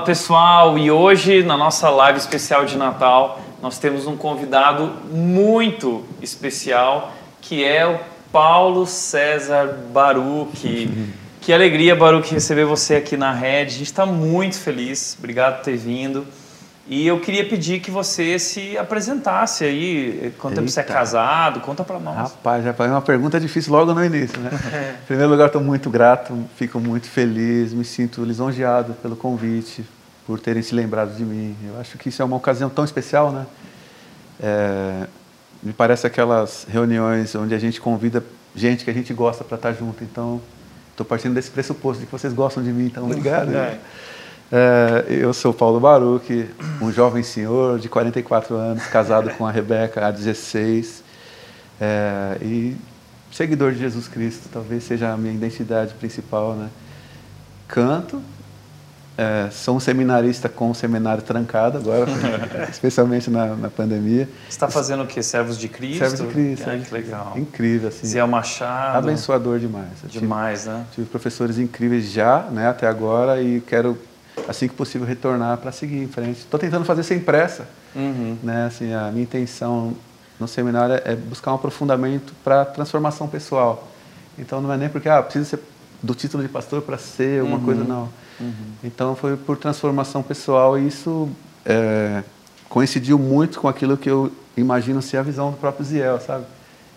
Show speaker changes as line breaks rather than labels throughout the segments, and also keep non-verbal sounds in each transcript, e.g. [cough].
Fala pessoal, e hoje na nossa live especial de Natal nós temos um convidado muito especial que é o Paulo César Baruch. Que alegria, Baruch, receber você aqui na Red. A gente está muito feliz, obrigado por ter vindo. E eu queria pedir que você se apresentasse aí, quanto tempo você é casado, conta para nós.
Rapaz, já foi uma pergunta difícil logo no início, né? [laughs] em primeiro lugar, estou muito grato, fico muito feliz, me sinto lisonjeado pelo convite, por terem se lembrado de mim. Eu acho que isso é uma ocasião tão especial, né? É, me parece aquelas reuniões onde a gente convida gente que a gente gosta para estar junto. Então, estou partindo desse pressuposto de que vocês gostam de mim, então obrigado. [laughs] É. É, eu sou Paulo Baruch, um jovem senhor de 44 anos, casado com a Rebeca há 16, é, e seguidor de Jesus Cristo, talvez seja a minha identidade principal. Né? Canto, é, sou um seminarista com um seminário trancado agora, [laughs] especialmente na, na pandemia.
Você está fazendo o quê? Servos de Cristo?
Servos de Cristo.
Ah, que legal.
Incrível, assim.
Zé Machado.
Abençoador demais.
Eu demais,
tive,
né?
Tive professores incríveis já, né, até agora, e quero assim que possível retornar para seguir em frente. Estou tentando fazer sem pressa,
uhum.
né? Assim, a minha intenção no seminário é buscar um aprofundamento para transformação pessoal. Então não é nem porque ah, preciso ser do título de pastor para ser uma uhum. coisa não.
Uhum.
Então foi por transformação pessoal e isso é, coincidiu muito com aquilo que eu imagino ser a visão do próprio Ziel, sabe?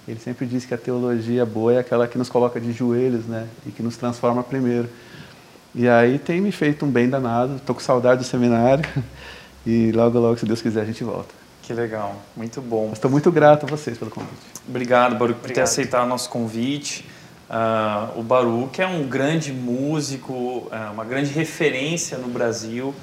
Ele sempre diz que a teologia boa é aquela que nos coloca de joelhos, né? E que nos transforma primeiro. E aí tem me feito um bem danado, estou com saudade do seminário [laughs] e logo, logo, se Deus quiser, a gente volta.
Que legal, muito bom.
Estou muito grato a vocês pelo convite.
Obrigado, Baruch, por ter aceitado o nosso convite. Uh, o Baruch é um grande músico, uh, uma grande referência no Brasil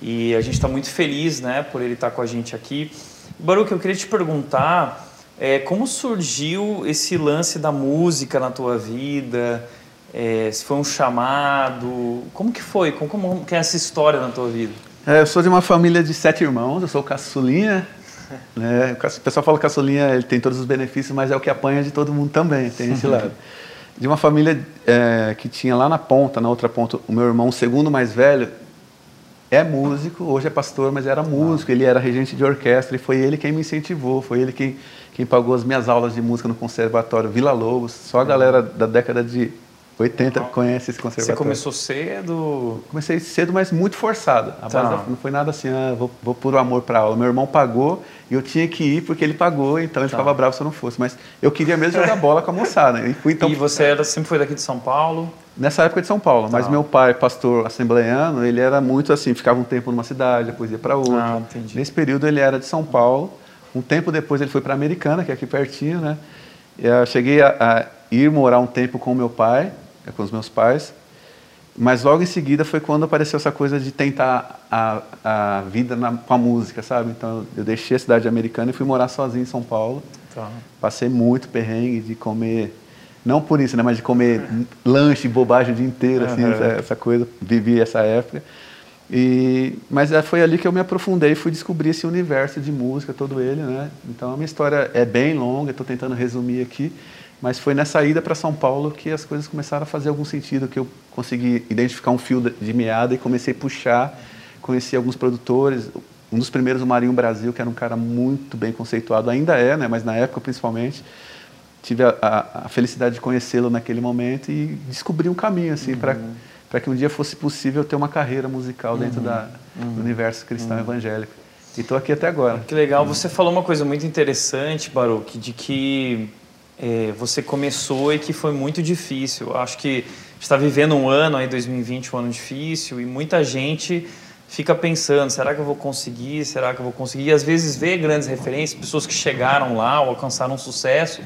e a gente está muito feliz né, por ele estar tá com a gente aqui. Baruch, eu queria te perguntar é, como surgiu esse lance da música na tua vida? É, se foi um chamado, como que foi? Como, como que é essa história na tua vida?
É, eu sou de uma família de sete irmãos, eu sou caçulinha. [laughs] Né? O pessoal fala que caçulinha ele tem todos os benefícios, mas é o que apanha de todo mundo também, tem esse [laughs] lado. De uma família é, que tinha lá na ponta, na outra ponta, o meu irmão, o segundo mais velho, é músico, hoje é pastor, mas era músico, ele era regente de orquestra e foi ele quem me incentivou, foi ele quem, quem pagou as minhas aulas de música no Conservatório Vila Lobos. Só a galera da década de 80 conhece esse conservatório.
Você começou cedo?
Comecei cedo, mas muito forçado. A tá. base não foi nada assim, ah, vou, vou por amor para aula. Meu irmão pagou e eu tinha que ir porque ele pagou, então ele tá. ficava bravo se eu não fosse. Mas eu queria mesmo jogar [laughs] bola com a moçada. E, fui, então,
e você era, sempre foi daqui de São Paulo?
Nessa época de São Paulo, tá. mas meu pai, pastor assembleiano, ele era muito assim, ficava um tempo numa cidade, depois ia para outra.
Ah,
Nesse período ele era de São Paulo. Um tempo depois ele foi para Americana, que é aqui pertinho, né? Eu cheguei a, a ir morar um tempo com meu pai, com os meus pais. Mas logo em seguida foi quando apareceu essa coisa de tentar a, a vida na, com a música, sabe? Então eu deixei a cidade americana e fui morar sozinho em São Paulo.
Tá.
Passei muito perrengue de comer, não por isso, né? Mas de comer lanche, bobagem o dia inteiro, assim, uhum. essa, essa, coisa. Vivi essa época. E, mas é, foi ali que eu me aprofundei e fui descobrir esse universo de música, todo ele, né? Então a minha história é bem longa, estou tentando resumir aqui. Mas foi nessa ida para São Paulo que as coisas começaram a fazer algum sentido, que eu consegui identificar um fio de meada e comecei a puxar. Conheci alguns produtores, um dos primeiros, o Marinho Brasil, que era um cara muito bem conceituado, ainda é, né, mas na época principalmente. Tive a, a, a felicidade de conhecê-lo naquele momento e descobri um caminho assim, uhum. para que um dia fosse possível ter uma carreira musical dentro uhum. da, uhum. do universo cristão uhum. evangélico. E estou aqui até agora.
Que legal. Você falou uma coisa muito interessante, Baruch, de que é, você começou e que foi muito difícil. Acho que está vivendo um ano aí 2020 um ano difícil e muita gente fica pensando será que eu vou conseguir será que eu vou conseguir e às vezes vê grandes referências pessoas que chegaram lá ou alcançaram sucesso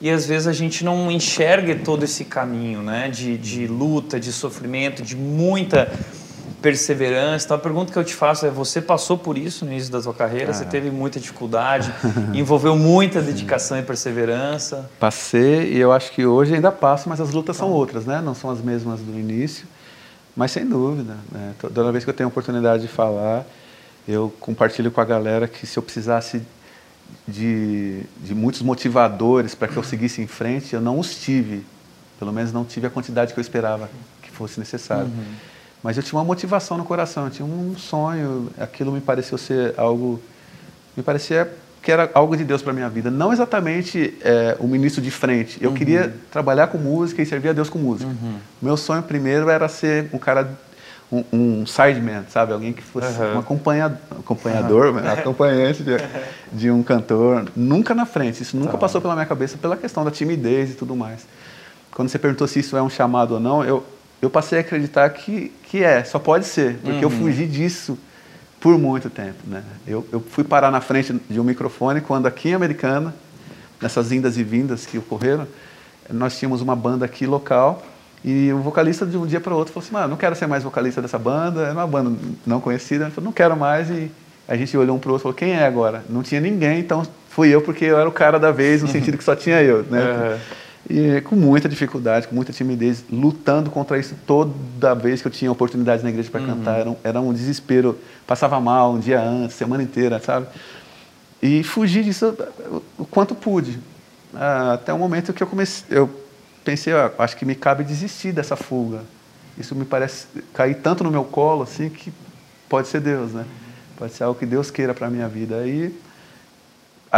e às vezes a gente não enxerga todo esse caminho né de, de luta de sofrimento de muita perseverança. Então a pergunta que eu te faço é: você passou por isso no início da sua carreira? Você teve muita dificuldade, [laughs] envolveu muita dedicação e perseverança?
Passei e eu acho que hoje ainda passo, mas as lutas são outras, né? Não são as mesmas do início. Mas sem dúvida, né? toda vez que eu tenho a oportunidade de falar, eu compartilho com a galera que se eu precisasse de, de muitos motivadores para que eu seguisse em frente, eu não os tive. Pelo menos não tive a quantidade que eu esperava que fosse necessário.
Uhum
Mas eu tinha uma motivação no coração, eu tinha um sonho, aquilo me pareceu ser algo, me parecia que era algo de Deus para minha vida. Não exatamente é, o ministro de frente. Eu uhum. queria trabalhar com música e servir a Deus com música. Uhum. Meu sonho primeiro era ser um cara, um, um sideman, sabe? Alguém que fosse uhum. um acompanhador, acompanhador acompanhante de, de, um cantor. Nunca na frente. Isso nunca tá. passou pela minha cabeça pela questão da timidez e tudo mais. Quando você perguntou se isso é um chamado ou não, eu, eu passei a acreditar que, que é, só pode ser, porque eu uhum. fugi disso por muito tempo. Né? Eu, eu fui parar na frente de um microfone quando aqui em Americana, nessas indas e vindas que ocorreram, nós tínhamos uma banda aqui local e o vocalista de um dia para o outro falou assim, mano, não quero ser mais vocalista dessa banda, é uma banda não conhecida, ele falou, não quero mais e a gente olhou um para o outro e falou, quem é agora? Não tinha ninguém, então fui eu porque eu era o cara da vez, no [laughs] sentido que só tinha eu. Né? Uhum. E com muita dificuldade, com muita timidez, lutando contra isso toda vez que eu tinha oportunidade na igreja para uhum. cantar. Era um, era um, desespero. Passava mal um dia antes, semana inteira, sabe? E fugi disso o quanto pude. Ah, até o momento que eu comecei, eu pensei, ó, acho que me cabe desistir dessa fuga. Isso me parece cair tanto no meu colo assim que pode ser Deus, né? Pode ser algo que Deus queira para minha vida. Aí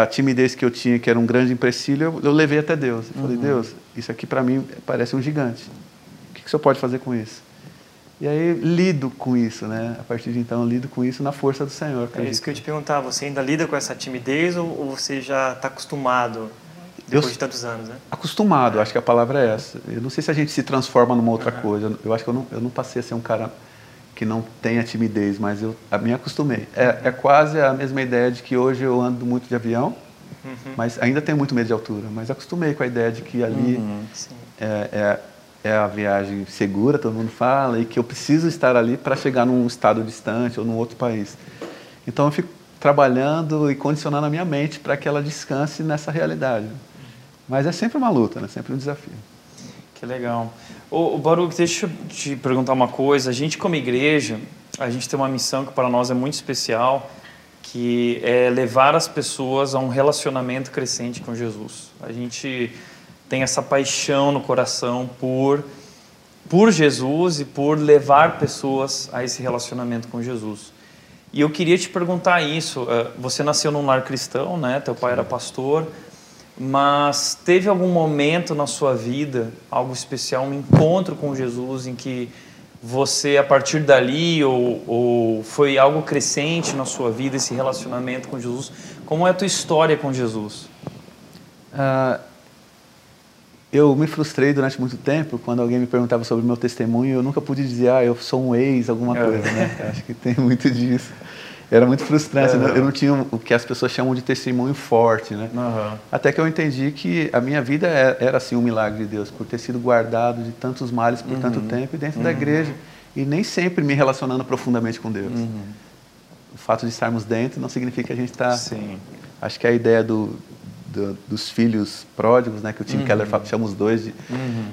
a timidez que eu tinha, que era um grande empecilho, eu, eu levei até Deus. Eu uhum. falei, Deus, isso aqui para mim parece um gigante. O que, que o senhor pode fazer com isso? E aí lido com isso, né? A partir de então, lido com isso na força do Senhor.
Acredito. É isso que eu ia te perguntar. Você ainda lida com essa timidez ou, ou você já está acostumado depois eu, de tantos anos, né?
Acostumado, acho que a palavra é essa. Eu não sei se a gente se transforma numa outra uhum. coisa. Eu acho que eu não, eu não passei a ser um cara que não tenha timidez, mas eu a me acostumei. É, é quase a mesma ideia de que hoje eu ando muito de avião, uhum. mas ainda tenho muito medo de altura, mas acostumei com a ideia de que ali uhum, é, é, é, a viagem segura, todo mundo fala, e que eu preciso estar ali para chegar num estado distante ou num outro país. Então eu fico trabalhando e condicionando a minha mente para que ela descanse nessa realidade. Mas é sempre uma luta, né? sempre um desafio.
Que legal. Ô, Baruch, deixa eu te perguntar uma coisa. A gente, como igreja, a gente tem uma missão que para nós é muito especial, que é levar as pessoas a um relacionamento crescente com Jesus. A gente tem essa paixão no coração por por Jesus e por levar pessoas a esse relacionamento com Jesus. E eu queria te perguntar isso. Eh, você nasceu num lar cristão, né? Teu pai era pastor. Mas teve algum momento na sua vida, algo especial, um encontro com Jesus em que você, a partir dali, ou, ou foi algo crescente na sua vida, esse relacionamento com Jesus? Como é a tua história com Jesus? Uh,
eu me frustrei durante muito tempo quando alguém me perguntava sobre o meu testemunho. Eu nunca pude dizer, ah, eu sou um ex, alguma é. coisa, né? Acho que tem muito disso era muito frustrante. Uhum. Eu não tinha o que as pessoas chamam de testemunho forte, né? Uhum. Até que eu entendi que a minha vida era, é, era assim um milagre de Deus, por ter sido guardado de tantos males por uhum. tanto tempo e dentro da uhum. igreja e nem sempre me relacionando profundamente com Deus. Uhum. O fato de estarmos dentro não significa que a gente está. Acho que a ideia do, do, dos filhos pródigos, né, que o Tim Keller fala, chama os dois de,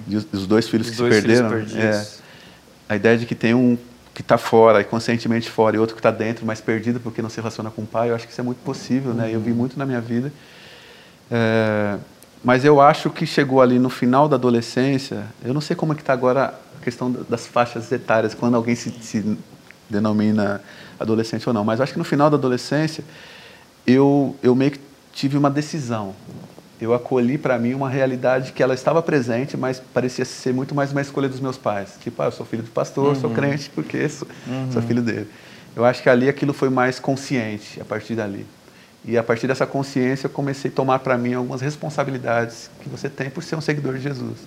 de, os dois filhos os que dois se perderam. É, a ideia de que tem um que está fora e conscientemente fora e outro que está dentro, mas perdido porque não se relaciona com o pai, eu acho que isso é muito possível, né? Eu vi uhum. muito na minha vida. É, mas eu acho que chegou ali no final da adolescência, eu não sei como é que está agora a questão das faixas etárias, quando alguém se, se denomina adolescente ou não, mas acho que no final da adolescência eu, eu meio que tive uma decisão eu acolhi para mim uma realidade que ela estava presente, mas parecia ser muito mais uma escolha dos meus pais. Tipo, ah, eu sou filho do pastor, uhum. sou crente porque sou, uhum. sou, filho dele. Eu acho que ali aquilo foi mais consciente a partir dali. E a partir dessa consciência eu comecei a tomar para mim algumas responsabilidades que você tem por ser um seguidor de Jesus.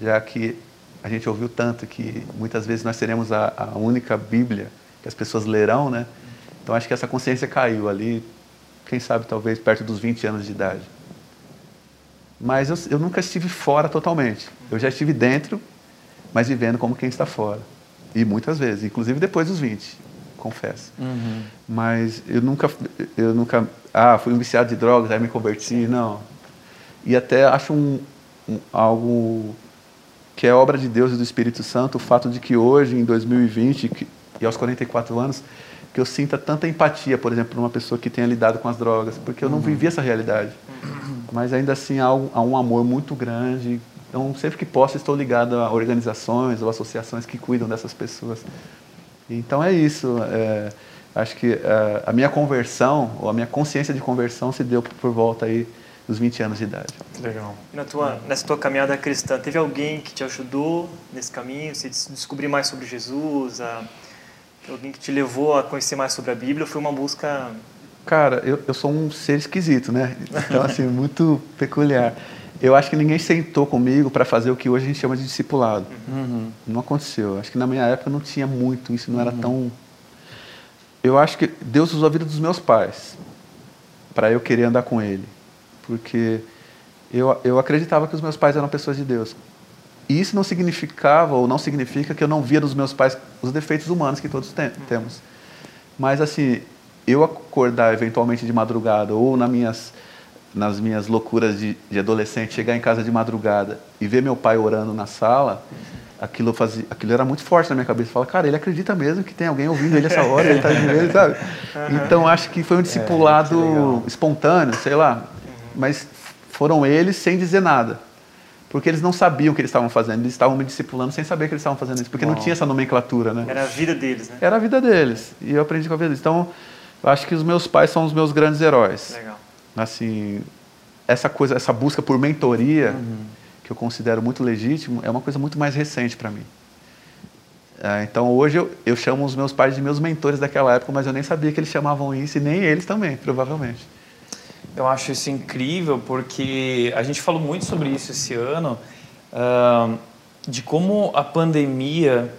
Já que a gente ouviu tanto que muitas vezes nós seremos a, a única Bíblia que as pessoas lerão, né? Então acho que essa consciência caiu ali, quem sabe talvez perto dos 20 anos de idade. Mas eu, eu nunca estive fora totalmente. Eu já estive dentro, mas vivendo como quem está fora. E muitas vezes, inclusive depois dos 20, confesso. Uhum. Mas eu nunca, eu nunca, ah, fui um viciado de drogas, aí me converti, não. E até acho um, um, algo que é obra de Deus e do Espírito Santo, o fato de que hoje, em 2020, que, e aos 44 anos, que eu sinta tanta empatia, por exemplo, por uma pessoa que tenha lidado com as drogas, porque eu não uhum. vivi essa realidade. Mas ainda assim há um, há um, amor muito grande. Então, sempre que posso, estou ligado a organizações ou associações que cuidam dessas pessoas. Então é isso. É, acho que a, a minha conversão, ou a minha consciência de conversão se deu por volta aí dos 20 anos de idade.
Legal.
Na tua, nessa tua caminhada cristã, teve alguém que te ajudou nesse caminho? Você descobrir mais sobre Jesus? A, alguém que te levou a conhecer mais sobre a Bíblia? Ou foi uma busca...
Cara, eu, eu sou um ser esquisito, né? Então, assim, [laughs] muito peculiar. Eu acho que ninguém sentou comigo para fazer o que hoje a gente chama de discipulado. Uhum. Não aconteceu. Acho que na minha época não tinha muito, isso não era uhum. tão... Eu acho que Deus usou a vida dos meus pais para eu querer andar com Ele porque eu, eu acreditava que os meus pais eram pessoas de Deus. E isso não significava, ou não significa, que eu não via nos meus pais os defeitos humanos que todos tem, temos. Mas, assim, eu acordar eventualmente de madrugada, ou nas minhas, nas minhas loucuras de, de adolescente, chegar em casa de madrugada e ver meu pai orando na sala, aquilo, fazia, aquilo era muito forte na minha cabeça. Fala, cara, ele acredita mesmo que tem alguém ouvindo ele essa hora, ele ele, sabe? Então, acho que foi um é, discipulado é, espontâneo, sei lá mas foram eles sem dizer nada. Porque eles não sabiam o que eles estavam fazendo, eles estavam me discipulando sem saber que eles estavam fazendo isso, porque Bom. não tinha essa nomenclatura, né?
Era a vida deles, né?
Era a vida deles, e eu aprendi com a vida deles. Então, eu acho que os meus pais são os meus grandes heróis.
Legal.
Assim, essa coisa, essa busca por mentoria, uhum. que eu considero muito legítimo, é uma coisa muito mais recente para mim. É, então, hoje eu, eu chamo os meus pais de meus mentores daquela época, mas eu nem sabia que eles chamavam isso, e nem eles também, provavelmente.
Eu acho isso incrível porque a gente falou muito sobre isso esse ano, uh, de como a pandemia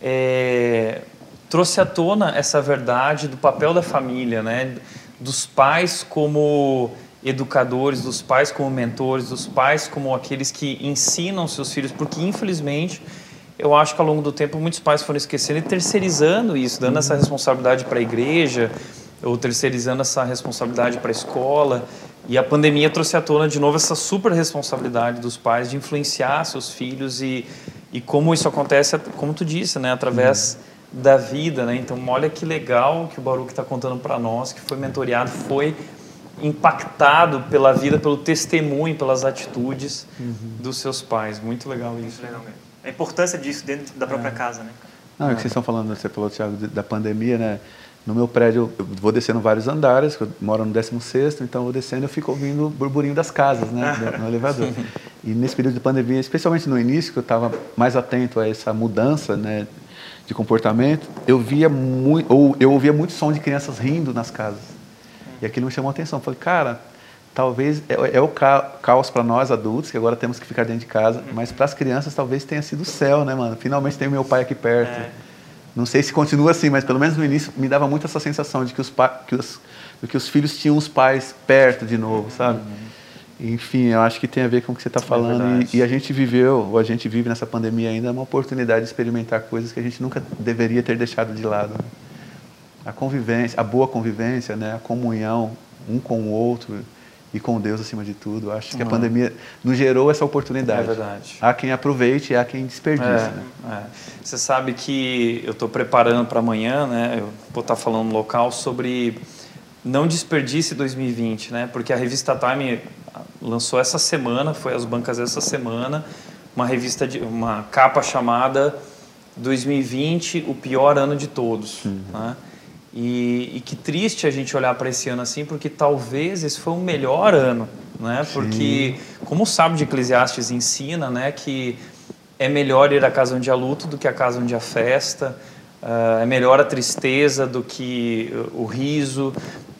é, trouxe à tona essa verdade do papel da família, né? dos pais como educadores, dos pais como mentores, dos pais como aqueles que ensinam seus filhos, porque infelizmente eu acho que ao longo do tempo muitos pais foram esquecendo e terceirizando isso, dando essa responsabilidade para a igreja, ou terceirizando essa responsabilidade para a escola. E a pandemia trouxe à tona de novo essa super responsabilidade dos pais de influenciar seus filhos e, e como isso acontece, como tu disse, né, através uhum. da vida, né? Então, olha que legal que o Baruch está contando para nós, que foi mentoreado, foi impactado pela vida, pelo testemunho, pelas atitudes uhum. dos seus pais. Muito legal isso.
Legal mesmo. A importância disso dentro da própria é. casa, né?
Não, é que vocês estão falando, você falou, Thiago, da pandemia, né? No meu prédio, eu vou descendo vários andares, eu moro no 16 então eu vou descendo e eu fico ouvindo o burburinho das casas, né, no elevador. [laughs] E nesse período de pandemia, especialmente no início, que eu estava mais atento a essa mudança, né, de comportamento, eu via muito, ou eu ouvia muito som de crianças rindo nas casas. E aquilo me chamou a atenção. Eu falei, cara, talvez é, é o caos para nós adultos, que agora temos que ficar dentro de casa, mas para as crianças talvez tenha sido o céu, né, mano? Finalmente tem o meu pai aqui perto. É não sei se continua assim, mas pelo menos no início me dava muito essa sensação de que os, que os, que os filhos tinham os pais perto de novo, sabe? Uhum. Enfim, eu acho que tem a ver com o que você está é falando. É e, e, a gente viveu, ou a gente vive nessa pandemia ainda, uma oportunidade de experimentar coisas que a gente nunca deveria ter deixado de lado. Né? A convivência, a boa convivência, né? a comunhão um com o outro e com Deus acima de tudo. Acho que a pandemia nos gerou essa oportunidade. É
verdade.
Há quem aproveite e há quem desperdice. É, né?
é. Você sabe que eu estou preparando para amanhã, né? Eu vou estar tá falando no local sobre não desperdice 2020, né? Porque a revista Time lançou essa semana, foi às bancas essa semana, uma revista de uma capa chamada 2020 o pior ano de todos, uhum. né? E, e, que triste a gente olhar para esse ano assim, porque talvez esse foi o melhor ano, né? Porque, como o sábio de Eclesiastes ensina, né, que é melhor ir à casa onde há luto do que à casa onde há festa, uh, é melhor a tristeza do que o riso.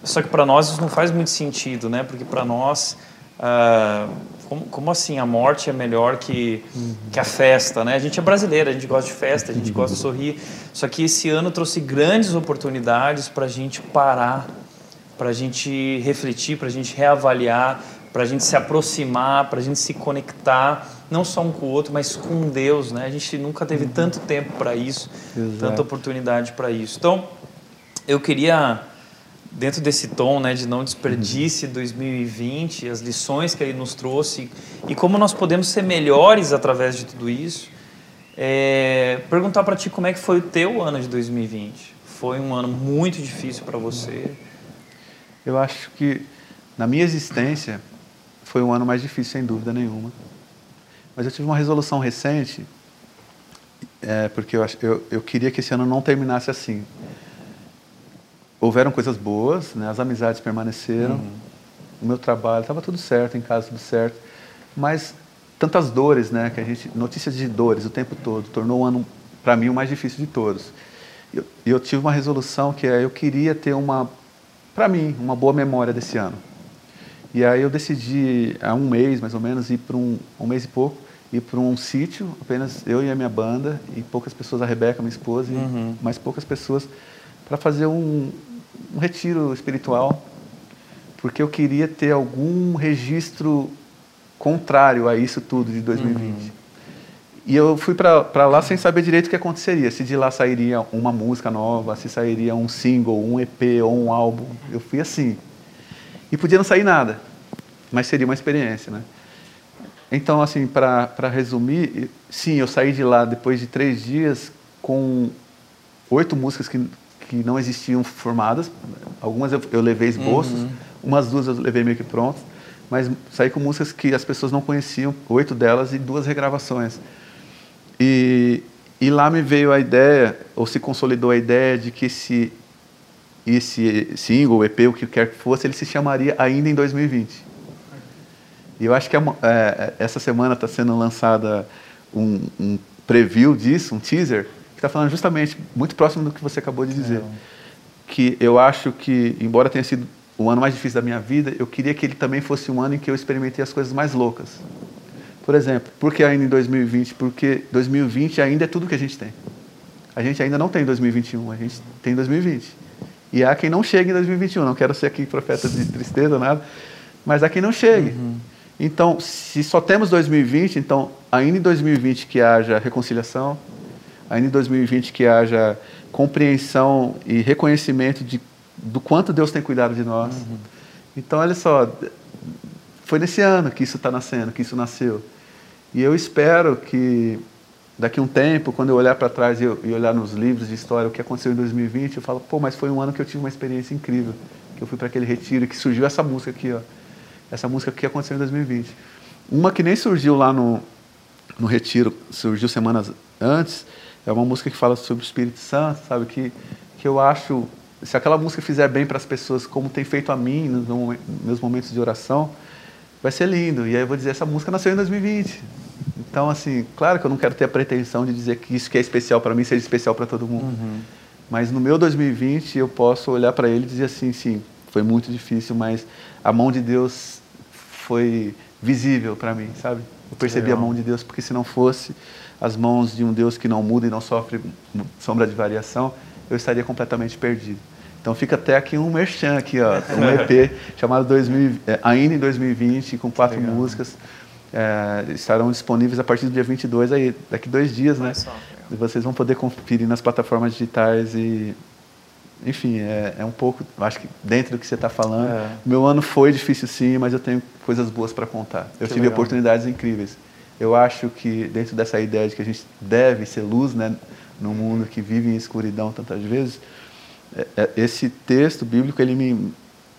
Só que para nós isso não faz muito sentido, né? Porque para nós uh, como, como, assim a morte é melhor que, que a festa, né? A gente é brasileiro, a gente gosta de festa, a gente gosta de sorrir. Só que esse ano trouxe grandes oportunidades para a gente parar, para a gente refletir, para a gente reavaliar, para a gente se aproximar, para a gente se conectar, não só um com o outro, mas com Deus, né? A gente nunca teve tanto tempo para isso, Exato. tanta oportunidade para isso. Então, eu queria dentro desse tom né, de não desperdice 2020, as lições que ele nos trouxe e como nós podemos ser melhores através de tudo isso, é, perguntar para ti como é que foi o teu ano de 2020. Foi um ano muito difícil para você?
Eu acho que na minha existência foi um ano mais difícil, sem dúvida nenhuma. Mas eu tive uma resolução recente é, porque eu, eu, eu queria que esse ano não terminasse assim. Houveram coisas boas, né? as amizades permaneceram, uhum. o meu trabalho, estava tudo certo, em casa tudo certo, mas tantas dores, né? Que a gente, notícias de dores o tempo todo, tornou o ano, para mim, o mais difícil de todos. E eu, eu tive uma resolução que é, eu queria ter uma, para mim, uma boa memória desse ano. E aí eu decidi, há um mês mais ou menos, ir para um, um mês e pouco, ir para um sítio, apenas eu e a minha banda, e poucas pessoas, a Rebeca, minha esposa, uhum. e mais poucas pessoas, para fazer um, um retiro espiritual, porque eu queria ter algum registro contrário a isso tudo de 2020. Uhum. E eu fui para lá sem saber direito o que aconteceria. Se de lá sairia uma música nova, se sairia um single, um EP ou um álbum. Eu fui assim. E podia não sair nada, mas seria uma experiência, né? Então, assim, para resumir, sim, eu saí de lá depois de três dias com oito músicas que, que não existiam formadas. Algumas eu, eu levei esboços, uhum. umas duas eu levei meio que prontas, mas saí com músicas que as pessoas não conheciam, oito delas e duas regravações. E, e lá me veio a ideia, ou se consolidou a ideia de que esse, esse single, EP, o que quer que fosse, ele se chamaria ainda em 2020. E eu acho que é, é, essa semana está sendo lançada um, um, preview disso, um teaser, que está falando justamente muito próximo do que você acabou de dizer. É. Que eu acho que, embora tenha sido o ano mais difícil da minha vida, eu queria que ele também fosse um ano em que eu experimentei as coisas mais loucas. Por exemplo, por que ainda em 2020? Porque 2020 ainda é tudo que a gente tem. A gente ainda não tem 2021, a gente tem 2020. E há quem não chegue em 2021. Não quero ser aqui profeta de tristeza, nada, mas há quem não chegue. Uhum. Então, se só temos 2020, então ainda em 2020 que haja reconciliação, ainda em 2020 que haja compreensão e reconhecimento de, do quanto Deus tem cuidado de nós. Uhum. Então, olha só, foi nesse ano que isso está nascendo, que isso nasceu. E eu espero que daqui a um tempo, quando eu olhar para trás e, e, olhar nos livros de história o que aconteceu em 2020, eu falo, pô, mas foi um ano que eu tive uma experiência incrível, que eu fui para aquele retiro e que surgiu essa música aqui, ó essa música que aconteceu em 2020. Uma que nem surgiu lá no, no Retiro, surgiu semanas antes, é uma música que fala sobre o Espírito Santo, sabe? Que, que eu acho, se aquela música fizer bem para as pessoas, como tem feito a mim nos meus momentos de oração, vai ser lindo. E aí eu vou dizer, essa música nasceu em 2020. Então, assim, claro que eu não quero ter a pretensão de dizer que isso que é especial para mim seja especial para todo mundo. Uhum. Mas no meu 2020 eu posso olhar para ele e dizer assim, sim, foi muito difícil, mas a mão de Deus foi visível para mim, sabe? Eu percebi Legal. a mão de Deus, porque se não fosse as mãos de um Deus que não muda e não sofre sombra de variação, eu estaria completamente perdido. Então fica até aqui um merchan aqui, ó, um [laughs] EP chamado 2000, é, ainda em 2020, com quatro Legal. músicas. É, estarão disponíveis a partir do dia 22, aí, daqui dois dias, né? E vocês vão poder conferir nas plataformas digitais e enfim, é, é, um pouco, acho que dentro do que você está falando. É. Meu ano foi difícil sim, mas eu tenho coisas boas para contar. Eu que tive legal. oportunidades incríveis. Eu acho que dentro dessa ideia de que a gente deve ser luz, né, no mundo que vive em escuridão tantas vezes, é, é, esse texto bíblico ele me,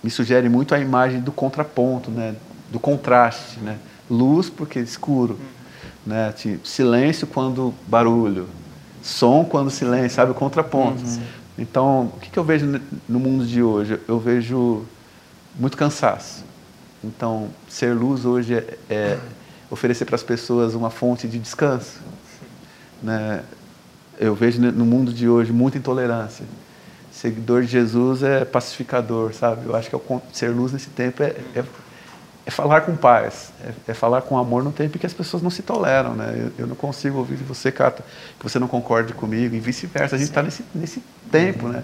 me sugere muito a imagem do contraponto, né, do contraste, né, luz porque escuro, uhum. né, tipo, silêncio quando barulho, som quando silêncio, sabe o contraponto. Uhum. Então, o que, que eu vejo no mundo de hoje? Eu vejo muito cansaço. Então, ser luz hoje é, é [coughs] oferecer para as pessoas uma fonte de descanso. Né? Eu vejo no mundo de hoje muita intolerância. Seguidor de Jesus é pacificador, sabe? Eu acho que é ser luz nesse tempo é, é é falar com paz, é, é, falar com amor no tempo em que as pessoas não se toleram, né? Eu, eu não consigo ouvir de você, Cata, que você não concorde comigo e vice-versa. A gente está nesse, nesse tempo, uhum. né?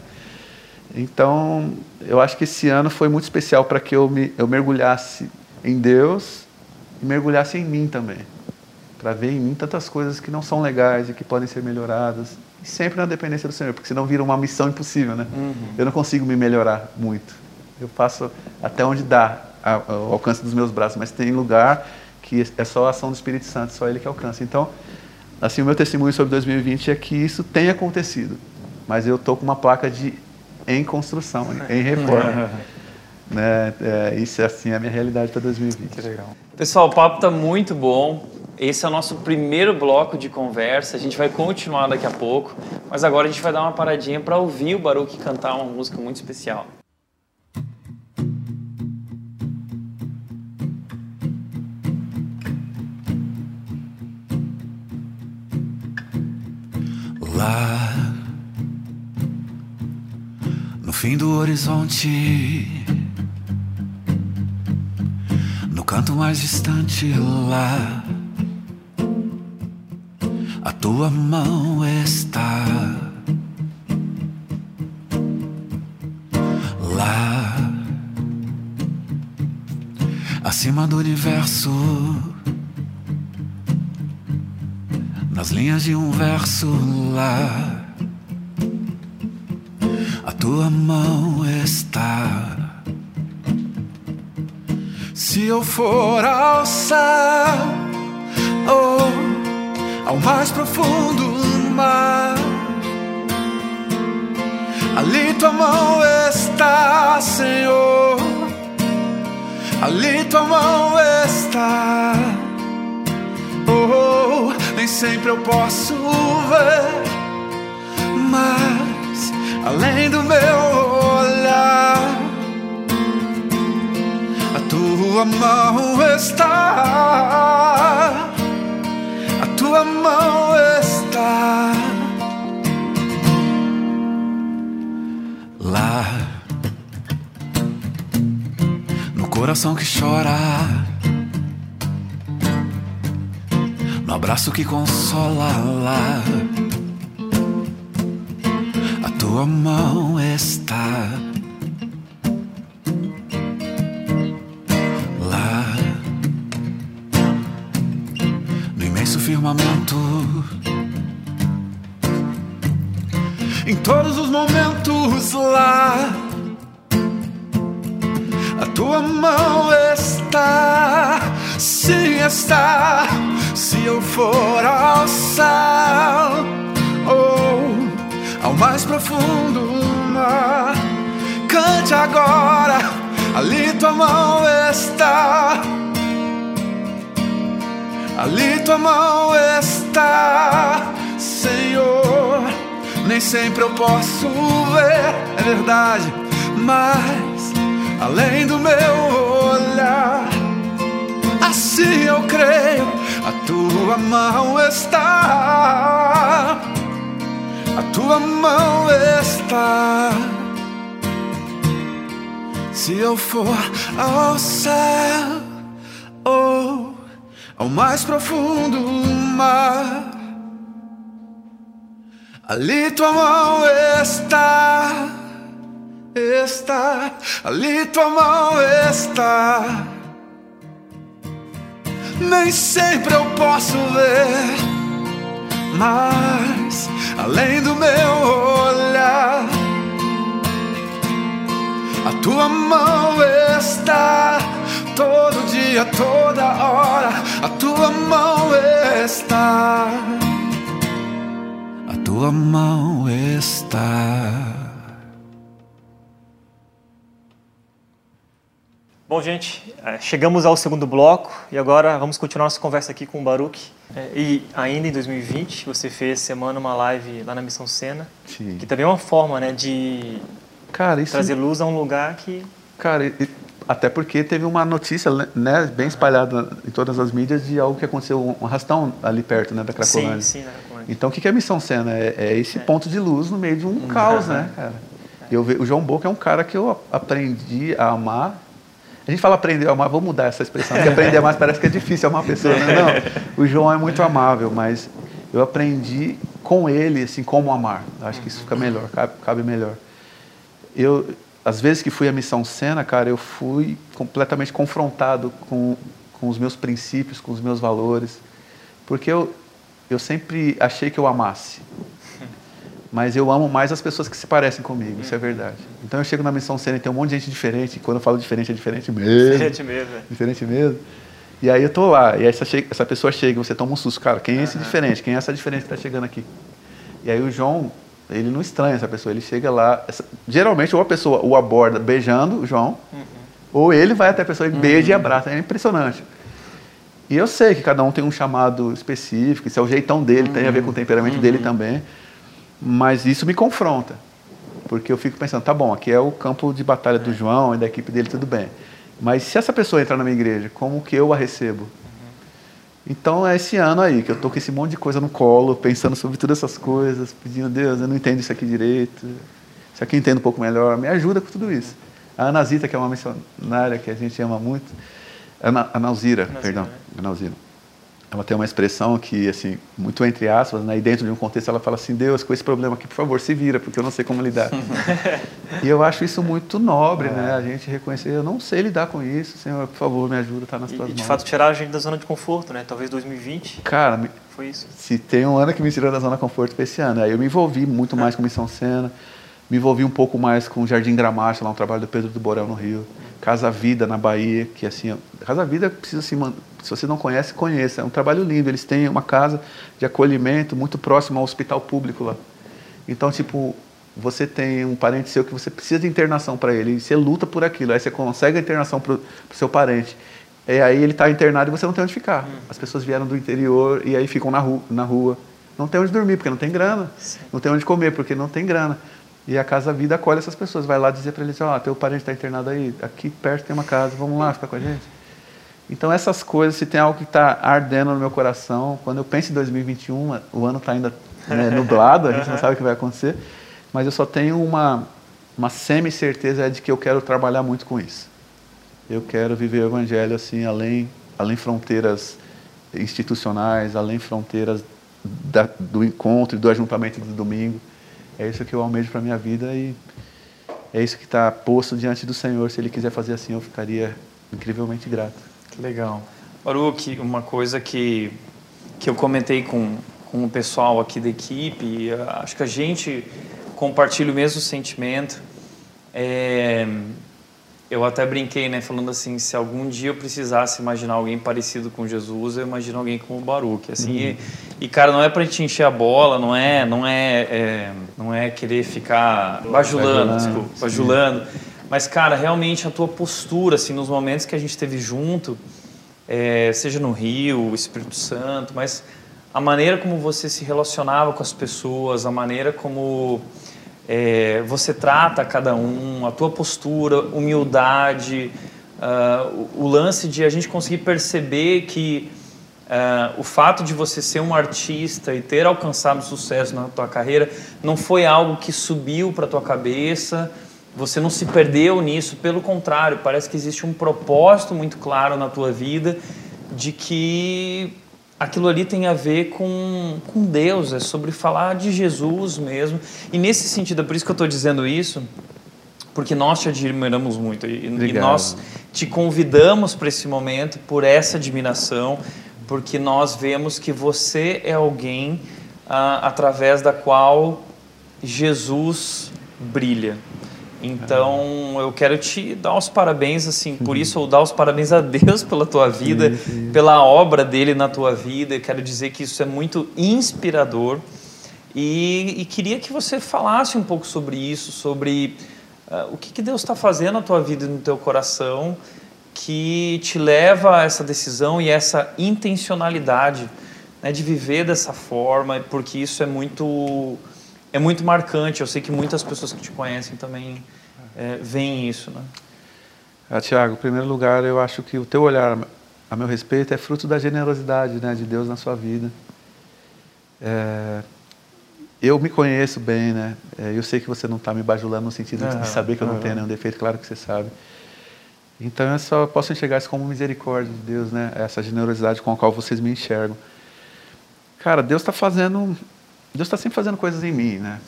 Então, eu acho que esse ano foi muito especial para que eu, me, eu mergulhasse em Deus e mergulhasse em mim também. Para ver em mim tantas coisas que não são legais e que podem ser melhoradas. E sempre na dependência do Senhor, porque senão vira uma missão impossível, né? Uhum. Eu não consigo me melhorar muito. Eu faço até onde dá ao alcance dos meus braços, mas tem lugar que é só a ação do Espírito Santo, só ele que alcança. Então, assim, o meu testemunho sobre 2020 é que isso tem acontecido, mas eu estou com uma placa de em construção, em reforma. [laughs] né? É, isso é assim a minha realidade para 2020.
Que legal. Pessoal, o papo está muito bom. esse é o nosso primeiro bloco de conversa. A gente vai continuar daqui a pouco, mas agora a gente vai dar uma paradinha para ouvir o Baruch cantar uma música muito especial.
Horizonte no canto mais distante lá, a tua mão está. Lá, acima do universo, nas linhas de um verso lá, tua mão está. Se eu for ao céu ou ao mais profundo mar, ali tua mão está, Senhor. Ali tua mão está. Oh, nem sempre eu posso ver, mas além do meu olhar tua mão está, a tua mão está lá no coração que chora, no abraço que consola lá. Tua mão está firmamento. Em todos os momentos lá, a tua mão está, sim está. Se eu for ao céu ao mais profundo mar, cante agora, ali tua mão está. Ali tua mão está, Senhor. Nem sempre eu posso ver, é verdade, mas além do meu olhar, assim eu creio, a tua mão está, a tua mão está. Se eu for ao céu, oh ao mais profundo mar. Ali tua mão está, está, ali tua mão está. Nem sempre eu posso ver, mas além do meu olhar, a tua mão está todo dia, toda hora, a tua mão está. A tua mão está.
Bom, gente, é, chegamos ao segundo bloco e agora vamos continuar nossa conversa aqui com o Baruch. É, e ainda em 2020, você fez semana uma live lá na Missão Sena, Sim. que também é uma forma né, de Cara, trazer luz a um lugar que.
Cara, até porque teve uma notícia né, bem espalhada em todas as mídias de algo que aconteceu, um arrastão ali perto né, da Cracolândia.
Sim, sim, Cracolândia.
Então, o que é a Missão Sena? É, é esse é. ponto de luz no meio de um uhum. caos, né, cara? Eu, o João Boca é um cara que eu aprendi a amar. A gente fala aprender a amar, vou mudar essa expressão, porque aprender a amar parece que é difícil amar uma pessoa. Né? Não, o João é muito amável, mas eu aprendi com ele, assim, como amar. Acho que isso fica melhor, cabe, cabe melhor. Eu, as vezes que fui à Missão Sena, cara, eu fui completamente confrontado com, com os meus princípios, com os meus valores, porque eu, eu sempre achei que eu amasse. Mas eu amo mais as pessoas que se parecem comigo, isso é verdade. Então eu chego na Missão Sena e tem um monte de gente diferente, e quando eu falo diferente, é diferente mesmo.
Diferente mesmo. É.
Diferente mesmo. E aí eu tô lá, e essa, essa pessoa chega, você toma um susto, cara, quem é esse uhum. diferente? Quem é essa diferente que está chegando aqui? E aí o João, ele não estranha essa pessoa, ele chega lá. Essa, geralmente, ou a pessoa o aborda beijando o João, uhum. ou ele vai até a pessoa e beija uhum. e abraça. É impressionante.
E eu sei que cada um tem um chamado específico, isso é o jeitão dele, uhum. tem a ver com o temperamento uhum. dele também. Mas isso me confronta. Porque eu fico pensando, tá bom, aqui é o campo de batalha do João e da equipe dele, tudo bem. Mas se essa pessoa entrar na minha igreja, como que eu a recebo? Então é esse ano aí que eu tô com esse monte de coisa no colo, pensando sobre todas essas coisas, pedindo, Deus, eu não entendo isso aqui direito. Isso aqui eu entendo um pouco melhor, me ajuda com tudo isso. A Ana Zita, que é uma missionária que a gente ama muito, Ana, Analzira, perdão, Analzira ela tem uma expressão que, assim, muito entre aspas, né? e dentro de um contexto ela fala assim, Deus, com esse problema aqui, por favor, se vira, porque eu não sei como lidar. [laughs] e eu acho isso muito nobre, é. né? A gente reconhecer, eu não sei lidar com isso, Senhor, por favor, me ajuda, está nas tuas
e,
mãos.
de fato, tirar a gente da zona de conforto, né? Talvez 2020.
Cara,
foi isso.
Se tem um ano que me tirou da zona de conforto, foi esse ano. Aí eu me envolvi muito mais com Missão Sena, me envolvi um pouco mais com o Jardim Gramacho, lá um trabalho do Pedro do Borel no Rio. Casa Vida na Bahia, que assim, Casa Vida precisa se se você não conhece, conheça. É um trabalho lindo. Eles têm uma casa de acolhimento muito próximo ao hospital público lá. Então, tipo, você tem um parente seu que você precisa de internação para ele, e você luta por aquilo, aí você consegue a internação para o seu parente. E aí ele está internado e você não tem onde ficar. Hum. As pessoas vieram do interior e aí ficam na rua. Na rua. Não tem onde dormir, porque não tem grana. Não tem onde comer, porque não tem grana. E a Casa Vida acolhe essas pessoas. Vai lá dizer para eles, ó, oh, teu parente está internado aí, aqui perto tem uma casa, vamos lá ficar com a gente. Então essas coisas, se tem algo que está ardendo no meu coração, quando eu penso em 2021, o ano está ainda né, [laughs] nublado, a gente não sabe o que vai acontecer, mas eu só tenho uma, uma semi-certeza de que eu quero trabalhar muito com isso. Eu quero viver o evangelho assim, além, além fronteiras institucionais, além fronteiras da, do encontro e do ajuntamento do domingo. É isso que eu almejo para a minha vida e é isso que está posto diante do Senhor. Se Ele quiser fazer assim, eu ficaria incrivelmente grato.
Legal. Baruch, uma coisa que, que eu comentei com, com o pessoal aqui da equipe, acho que a gente compartilha o mesmo sentimento. É, eu até brinquei, né, falando assim, se algum dia eu precisasse imaginar alguém parecido com Jesus, eu imagino alguém como o Baruch, assim, uhum. e, e, cara, não é para gente encher a bola, não é, não é, é não é querer ficar bajulando, bajulando desculpa, bajulando, mas cara, realmente a tua postura, assim, nos momentos que a gente esteve junto, é, seja no Rio, Espírito Santo, mas a maneira como você se relacionava com as pessoas, a maneira como é, você trata cada um, a tua postura, humildade, uh, o, o, lance de a gente conseguir perceber que uh, o fato de você ser um artista e ter alcançado sucesso na tua carreira não foi algo que subiu para tua cabeça, você não se perdeu nisso, pelo contrário, parece que existe um propósito muito claro na tua vida de que aquilo ali tem a ver com, com Deus, é sobre falar de Jesus mesmo. E nesse sentido, é por isso que eu estou dizendo isso, porque nós te admiramos muito e, e nós te convidamos para esse momento por essa admiração, porque nós vemos que você é alguém ah, através da qual Jesus brilha. Então, eu quero te dar os parabéns, assim, por isso, ou dar os parabéns a Deus [laughs] pela tua vida, sim, sim. pela obra dele na tua vida. Eu quero dizer que isso é muito inspirador. E, e queria que você falasse um pouco sobre isso, sobre uh, o que, que Deus está fazendo na tua vida e no teu coração que te leva a essa decisão e essa intencionalidade né, de viver dessa forma, porque isso é muito é muito marcante. Eu sei que muitas pessoas que te conhecem também é, veem isso, né?
Ah, Tiago, em primeiro lugar, eu acho que o teu olhar a meu respeito é fruto da generosidade né, de Deus na sua vida. É, eu me conheço bem, né? É, eu sei que você não está me bajulando no sentido de saber que eu não tenho nenhum defeito, claro que você sabe. Então eu só posso enxergar isso como misericórdia de Deus, né? Essa generosidade com a qual vocês me enxergam. Cara, Deus está fazendo Deus está sempre fazendo coisas em mim, né?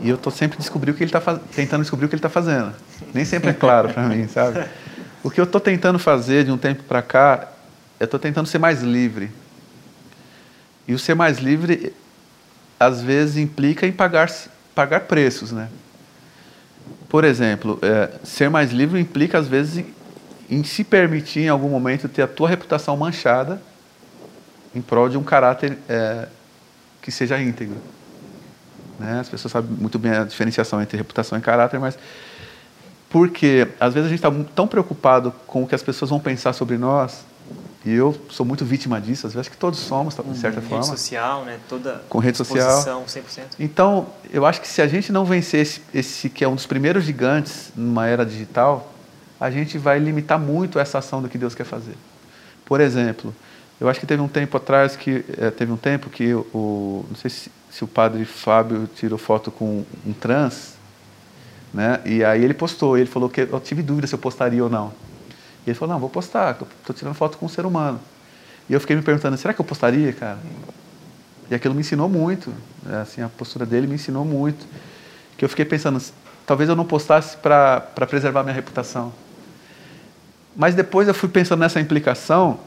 E eu estou sempre descobrindo o que ele tá tentando descobrir o que ele está fazendo. Nem sempre é claro para mim, sabe? O que eu estou tentando fazer de um tempo para cá, eu estou tentando ser mais livre. E o ser mais livre, às vezes, implica em pagar, pagar preços, né? Por exemplo, é, ser mais livre implica, às vezes, em, em se permitir, em algum momento, ter a tua reputação manchada em prol de um caráter é, que seja íntegro. Né? As pessoas sabem muito bem a diferenciação entre reputação e caráter, mas porque às vezes a gente está tão preocupado com o que as pessoas vão pensar sobre nós E eu sou muito vítima disso, às vezes que todos somos, de certa
uhum.
forma.
Rede social, né? Toda
com rede social.
100%.
Então, eu acho que se a gente não vencer esse, esse que é um dos primeiros gigantes numa era digital, a gente vai limitar muito essa ação do que Deus quer fazer. Por exemplo, eu acho que teve um tempo atrás que é, teve um tempo que o não sei se, se, o padre Fábio tirou foto com um trans, né? E aí ele postou, ele falou que eu tive dúvida se eu postaria ou não. E ele falou: "Não, vou postar, estou tirando foto com um ser humano". E eu fiquei me perguntando: será que eu postaria, cara? E aquilo me ensinou muito, né? assim a postura dele me ensinou muito, que eu fiquei pensando, talvez eu não postasse para preservar minha reputação. Mas depois eu fui pensando nessa implicação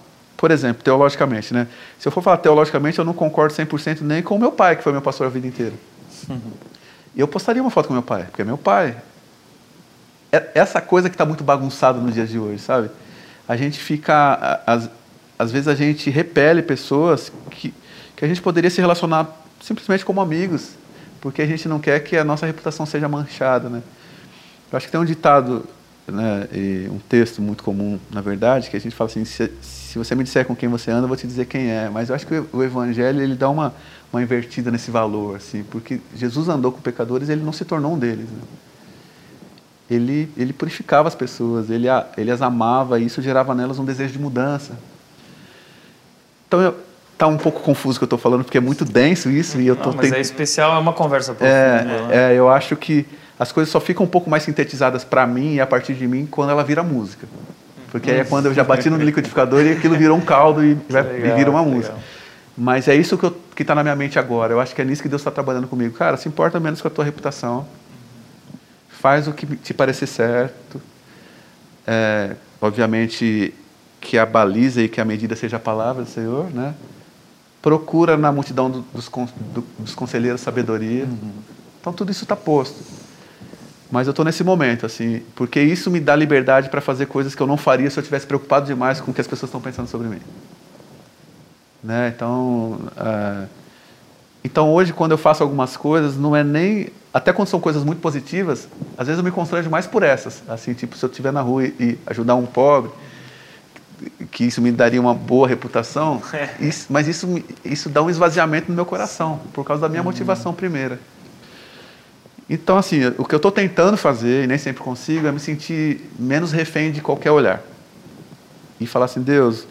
por exemplo, teologicamente, né? Se eu for falar teologicamente, eu não concordo 100% nem com o meu pai, que foi meu pastor a vida inteira. Uhum. Eu postaria uma foto com meu pai, porque é meu pai. É essa coisa que está muito bagunçada nos dias de hoje, sabe? A gente fica, às, às vezes a gente repele pessoas que, que a gente poderia se relacionar simplesmente como amigos, porque a gente não quer que a nossa reputação seja manchada, né? Eu acho que tem um ditado, né, um texto muito comum, na verdade, que a gente fala assim, se, se você me disser com quem você anda, eu vou te dizer quem é. Mas eu acho que o evangelho ele dá uma, uma invertida nesse valor, assim, porque Jesus andou com pecadores, ele não se tornou um deles. Né? Ele, ele purificava as pessoas, ele, ele as amava e isso gerava nelas um desejo de mudança. Então, está um pouco confuso o que eu estou falando, porque é muito denso isso e eu tô
não, mas é especial, é uma conversa profunda.
É,
né?
é, eu acho que as coisas só ficam um pouco mais sintetizadas para mim e a partir de mim quando ela vira música. Porque aí é quando eu já bati no liquidificador e aquilo virou um caldo e, [laughs] legal, e vira uma música. Legal. Mas é isso que está na minha mente agora. Eu acho que é nisso que Deus está trabalhando comigo. Cara, se importa menos com a tua reputação. Faz o que te parecer certo. É, obviamente que a baliza e que a medida seja a palavra do Senhor, né? Procura na multidão dos, dos conselheiros sabedoria. Uhum. Então tudo isso está posto. Mas eu estou nesse momento, assim, porque isso me dá liberdade para fazer coisas que eu não faria se eu tivesse preocupado demais com o que as pessoas estão pensando sobre mim. Né? Então, uh, então hoje quando eu faço algumas coisas, não é nem até quando são coisas muito positivas, às vezes eu me constranjo mais por essas, assim, tipo se eu estiver na rua e, e ajudar um pobre, que isso me daria uma boa reputação, [laughs] isso, mas isso isso dá um esvaziamento no meu coração por causa da minha motivação primeira. Então, assim, o que eu estou tentando fazer, e nem sempre consigo, é me sentir menos refém de qualquer olhar. E falar assim, Deus,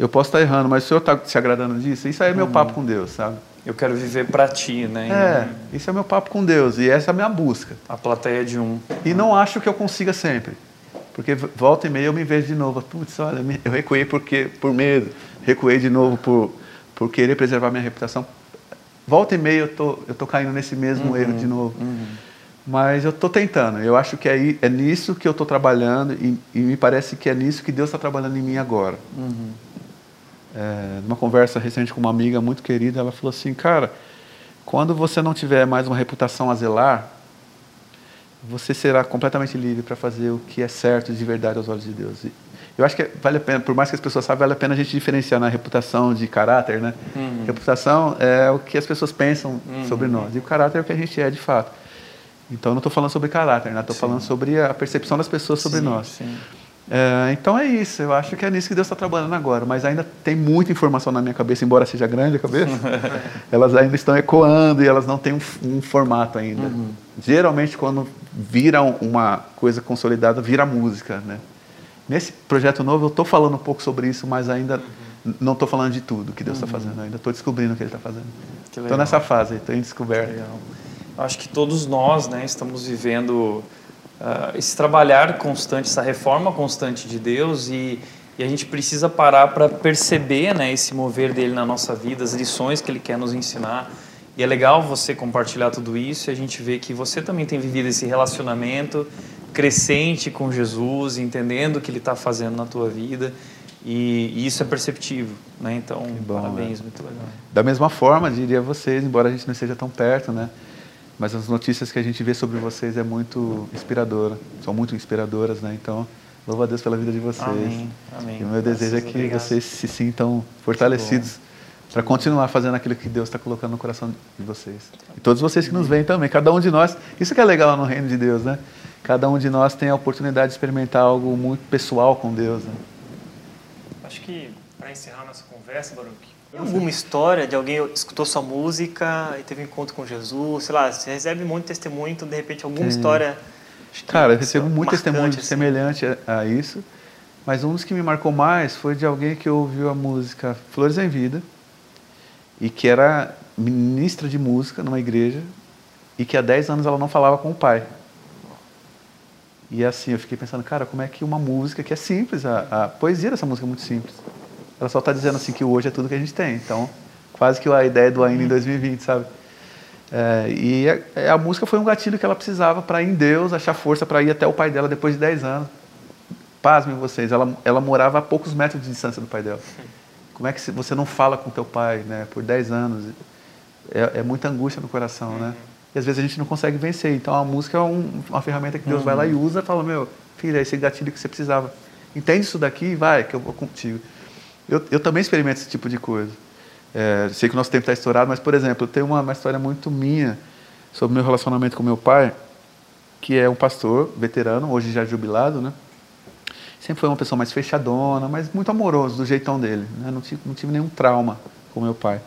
eu posso estar errando, mas o Senhor está se agradando disso? Isso aí é meu uhum. papo com Deus, sabe?
Eu quero viver para ti, né?
É, isso é meu papo com Deus e essa é a minha busca.
A plateia de um.
E não acho que eu consiga sempre. Porque volta e meia eu me vejo de novo. Putz, olha, eu recuei porque, por medo, recuei de novo por, por querer preservar minha reputação volta e meia eu tô, eu tô caindo nesse mesmo uhum, erro de novo. Uhum. Mas eu estou tentando. Eu acho que é, é nisso que eu estou trabalhando e, e, me parece que é nisso que Deus está trabalhando em mim agora. Uhum. É, numa conversa recente com uma amiga muito querida, ela falou assim, cara, quando você não tiver mais uma reputação a zelar, você será completamente livre para fazer o que é certo de verdade aos olhos de Deus. E, eu acho que vale a pena, por mais que as pessoas saibam, vale a pena a gente diferenciar na reputação de caráter, né? Uhum. Reputação é o que as pessoas pensam uhum. sobre nós e o caráter é o que a gente é de fato. Então, eu não estou falando sobre caráter, né? Estou falando sobre a percepção das pessoas sobre sim, nós. Sim. É, então é isso, eu acho que é nisso que Deus está trabalhando agora, mas ainda tem muita informação na minha cabeça, embora seja grande a cabeça, [laughs] elas ainda estão ecoando e elas não têm um, um formato ainda. Uhum. Geralmente, quando viram uma coisa consolidada, vira música, né? Nesse projeto novo eu estou falando um pouco sobre isso, mas ainda uhum. não estou falando de tudo que Deus está uhum. fazendo, ainda estou descobrindo o que Ele está fazendo. Estou nessa fase, estou em descoberta.
Acho que todos nós né, estamos vivendo uh, esse trabalhar constante, essa reforma constante de Deus e, e a gente precisa parar para perceber né, esse mover dele na nossa vida, as lições que ele quer nos ensinar. E é legal você compartilhar tudo isso e a gente vê que você também tem vivido esse relacionamento crescente com Jesus, entendendo o que Ele está fazendo na tua vida. E, e, isso é perceptível, né? Então, bom, parabéns, né? muito legal.
Da mesma forma, diria vocês, embora a gente não esteja tão perto, né? Mas as notícias que a gente vê sobre vocês é muito inspiradora, são muito inspiradoras, né? Então, louvo a Deus pela vida de vocês.
Amém. Amém.
E o meu desejo é que obrigado. vocês se sintam fortalecidos para continuar fazendo aquilo que Deus está colocando no coração de vocês. E todos vocês que nos veem também, cada um de nós. Isso que é legal no reino de Deus, né? Cada um de nós tem a oportunidade de experimentar algo muito pessoal com Deus. Né?
acho que para encerrar nossa conversa, Baruch, tem alguma história de alguém que escutou sua música e teve um encontro com Jesus? Sei lá, você recebe muito testemunho, então de repente alguma história.
Cara, eu recebo muito testemunho assim. semelhante a, a isso, mas um dos que me marcou mais foi de alguém que ouviu a música Flores em Vida e que era ministra de música numa igreja e que há 10 anos ela não falava com o pai. E assim, eu fiquei pensando, cara, como é que uma música que é simples, a, a poesia dessa música é muito simples. Ela só está dizendo assim que hoje é tudo que a gente tem. Então, quase que a ideia do ainda em 2020, sabe? É, e a, é, a, música foi um gatilho que ela precisava para ir em Deus, achar força para ir até o pai dela depois de 10 anos. Pasmem vocês, ela, ela morava a poucos metros de distância do pai dela. Como é que você não fala com teu pai né, por 10 anos? É, é muita angústia no coração, né? E às vezes a gente não consegue vencer. Então a música é um, uma ferramenta que Deus uhum. vai lá e usa e fala: Meu, filho, é esse gatilho que você precisava. Entende isso daqui e vai, que eu vou contigo. Eu, eu também experimento esse tipo de coisa. É, sei que o nosso tempo está estourado, mas, por exemplo, eu tenho uma, uma história muito minha sobre o meu relacionamento com meu pai, que é um pastor veterano, hoje já jubilado, né? Sempre foi uma pessoa mais fechadona, mas muito amoroso, do jeitão dele. Né? Não, tive, não tive nenhum trauma com meu pai.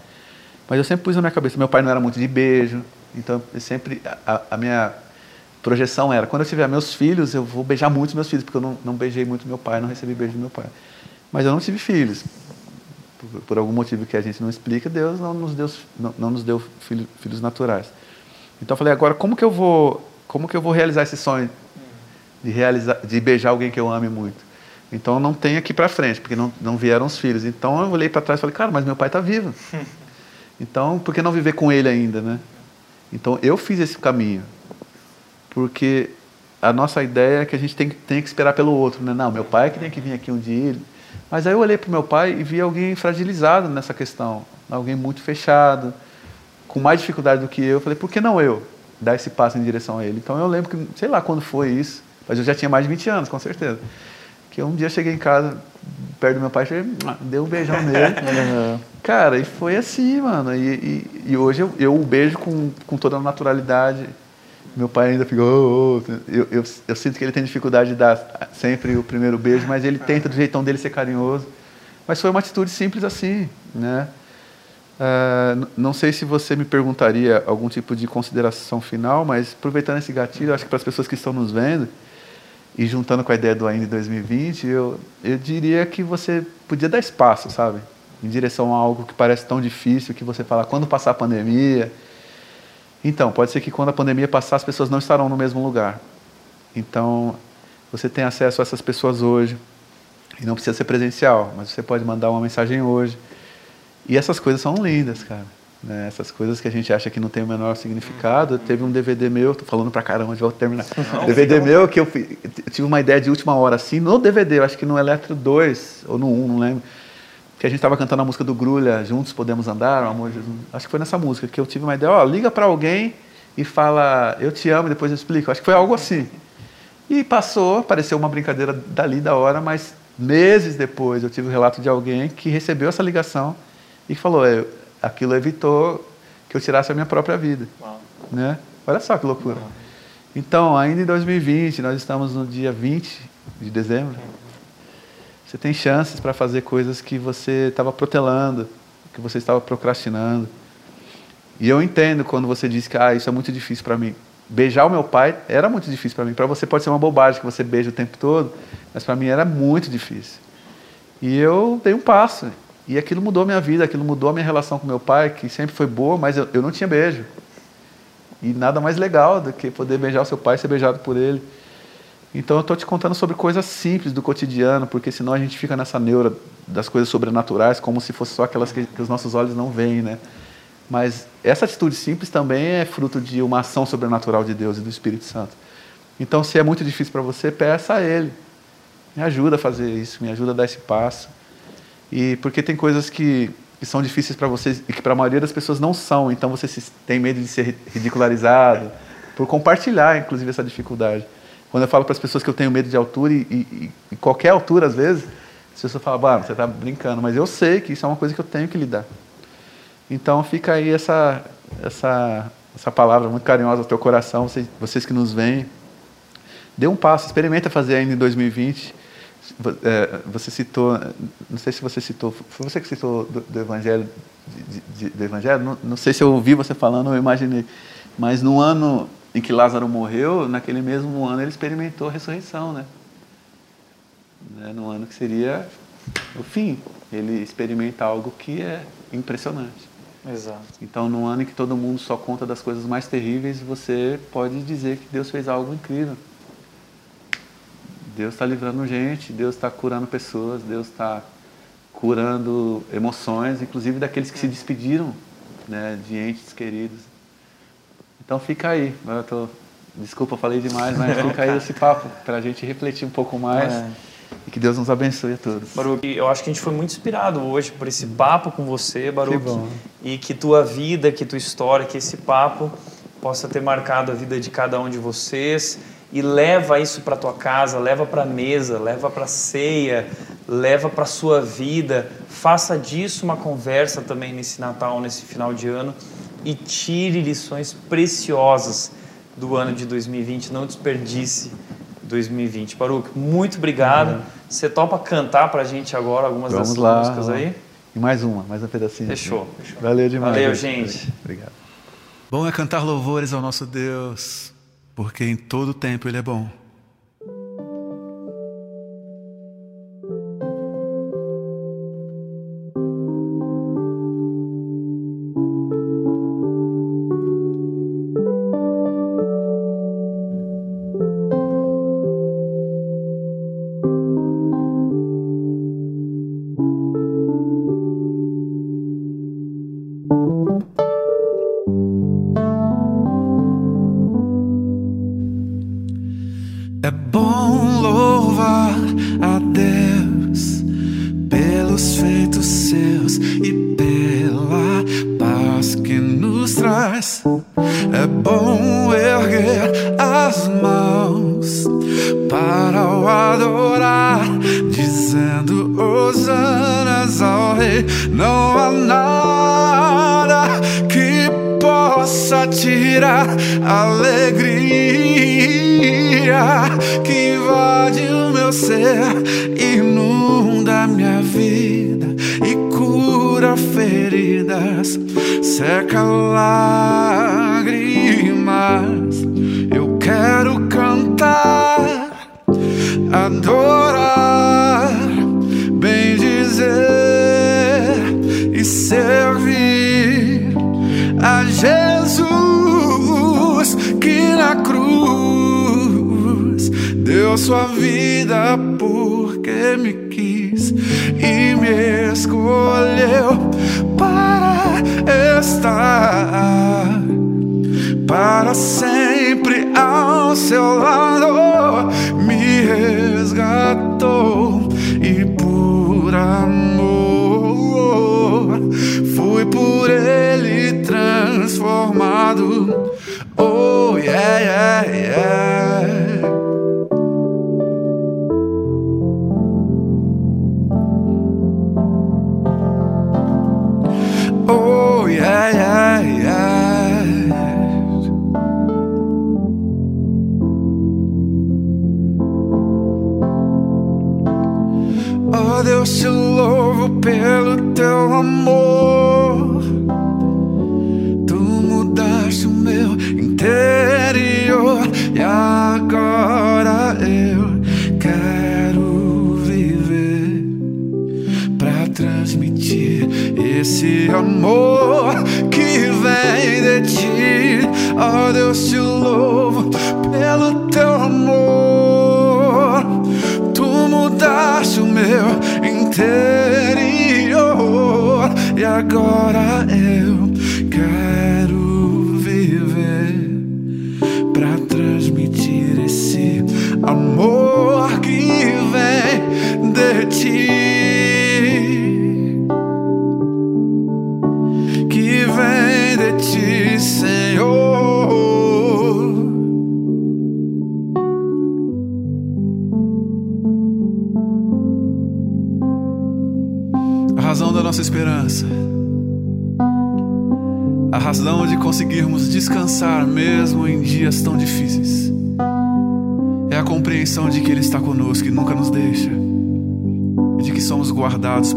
Mas eu sempre pus na minha cabeça, meu pai não era muito de beijo, então, sempre a, a, minha projeção era, quando eu tiver meus filhos, eu vou beijar muito meus filhos, porque eu não, não beijei muito meu pai, não recebi beijo do meu pai. Mas eu não tive filhos. Por, por algum motivo que a gente não explica, Deus não nos deu, não, não nos deu filho, filhos naturais. Então eu falei, agora como que eu vou, como que eu vou realizar esse sonho de realizar, de beijar alguém que eu ame muito? Então não tem aqui para frente, porque não, não vieram os filhos. Então eu olhei para trás e falei, cara, mas meu pai está vivo. [laughs] Então por que não viver com ele ainda, né? Então eu fiz esse caminho, porque a nossa ideia é que a gente tem, tem que esperar pelo outro, né? Não, meu pai é que tem que vir aqui um dia. Mas aí eu olhei para o meu pai e vi alguém fragilizado nessa questão, alguém muito fechado, com mais dificuldade do que eu. Eu falei, por que não eu dar esse passo em direção a ele? Então eu lembro que, sei lá quando foi isso, mas eu já tinha mais de 20 anos, com certeza. Que um dia cheguei em casa, perto do meu pai, cheguei, dei um beijão nele. [laughs] Cara, e foi assim, mano. E, e, e, hoje eu, eu o beijo com, com toda a naturalidade. Meu pai ainda ficou. Oh, oh. Eu, eu, eu, sinto que ele tem dificuldade de dar sempre o primeiro beijo, mas ele tenta do jeitão dele ser carinhoso. Mas foi uma atitude simples assim, né? Uh, não sei se você me perguntaria algum tipo de consideração final, mas aproveitando esse gatilho, acho que para as pessoas que estão nos vendo e juntando com a ideia do Ainda 2020, eu, eu diria que você podia dar espaço, sabe? Em direção a algo que parece tão difícil, que você fala, quando passar a pandemia. Então, pode ser que quando a pandemia passar, as pessoas não estarão no mesmo lugar. Então, você tem acesso a essas pessoas hoje. E não precisa ser presencial, mas você pode mandar uma mensagem hoje. E essas coisas são lindas, cara. Né? Essas coisas que a gente acha que não tem o menor significado. Teve um DVD meu, tô falando pra caramba, já vou terminar. Não, DVD meu que eu, eu, tive uma ideia de última hora, assim, no DVD, eu acho que no Eletro 2, ou no 1, não lembro. Que a gente estava cantando a música do Grulha, Juntos Podemos Andar, o Amor Jesus. Acho que foi nessa música que eu tive uma ideia, ó, liga para alguém e fala, eu te amo, e depois eu explico. Acho que foi algo assim. E passou, pareceu uma brincadeira dali da hora, mas meses depois eu tive o um relato de alguém que recebeu essa ligação e falou, é, aquilo evitou que eu tirasse a minha própria vida. Uau. Né? Olha só que loucura. Uau. Então, ainda em 2020, nós estamos no dia 20 de dezembro, você tem chances para fazer coisas que você estava protelando, que você estava procrastinando. E eu entendo quando você diz que ah, isso é muito difícil para mim. Beijar o meu pai era muito difícil para mim. Para você pode ser uma bobagem que você beija o tempo todo, mas para mim era muito difícil. E eu dei um passo. E aquilo mudou minha vida, aquilo mudou a minha relação com meu pai, que sempre foi boa, mas eu, eu não tinha beijo. E nada mais legal do que poder beijar o seu pai e ser beijado por ele. Então eu estou te contando sobre coisas simples do cotidiano, porque senão a gente fica nessa neura das coisas sobrenaturais, como se fosse só aquelas que, que os nossos olhos não veem, né? Mas essa atitude simples também é fruto de uma ação sobrenatural de Deus e do Espírito Santo. Então, se é muito difícil para você, peça a Ele. Me ajuda a fazer isso, me ajuda a dar esse passo. E porque tem coisas que, que são difíceis para vocês e que para a maioria das pessoas não são, então você se, tem medo de ser ridicularizado por compartilhar, inclusive, essa dificuldade. Quando eu falo para as pessoas que eu tenho medo de altura, e, e, e qualquer altura, às vezes, as pessoas falam, bah, você está brincando, mas eu sei que isso é uma coisa que eu tenho que lidar. Então fica aí essa, essa, essa palavra muito carinhosa ao teu coração, vocês, vocês que nos veem. Dê um passo, experimenta fazer ainda em 2020
é, você citou, não sei se você citou, foi você que citou do, do Evangelho, de, de, do Evangelho? Não, não, sei se eu ouvi você falando, eu imaginei. Mas no ano em que Lázaro morreu, naquele mesmo ano ele experimentou a ressurreição, né? né? No ano que seria o fim. Ele experimenta algo que é impressionante.
Exato.
Então, no ano em que todo mundo só conta das coisas mais terríveis, você pode dizer que Deus fez algo incrível. Deus está livrando gente, Deus está curando pessoas, Deus está curando emoções, inclusive daqueles que se despediram né, de entes queridos. Então fica aí. Eu tô, desculpa, falei demais, mas fica aí esse papo para a gente refletir um pouco mais. É. E que Deus nos abençoe a todos.
Baruch, eu acho que a gente foi muito inspirado hoje por esse papo com você, Baruch. Que e que tua vida, que tua história, que esse papo possa ter marcado a vida de cada um de vocês e leva isso para tua casa, leva para a mesa, leva para a ceia, leva para a sua vida. Faça disso uma conversa também nesse Natal, nesse final de ano e tire lições preciosas do ano de 2020. Não desperdice 2020. Baruch, muito obrigado. Uhum. Você topa cantar para a gente agora algumas
Vamos
dessas
lá.
músicas aí?
E mais uma, mais um pedacinho.
Fechou.
Valeu demais.
Valeu, gente.
Obrigado.
Bom é cantar louvores ao nosso Deus porque em todo tempo Ele é bom. Interior e agora eu quero viver para transmitir esse amor que vem de ti. Oh Deus, te louvo pelo teu amor. Tu mudaste o meu interior. E agora eu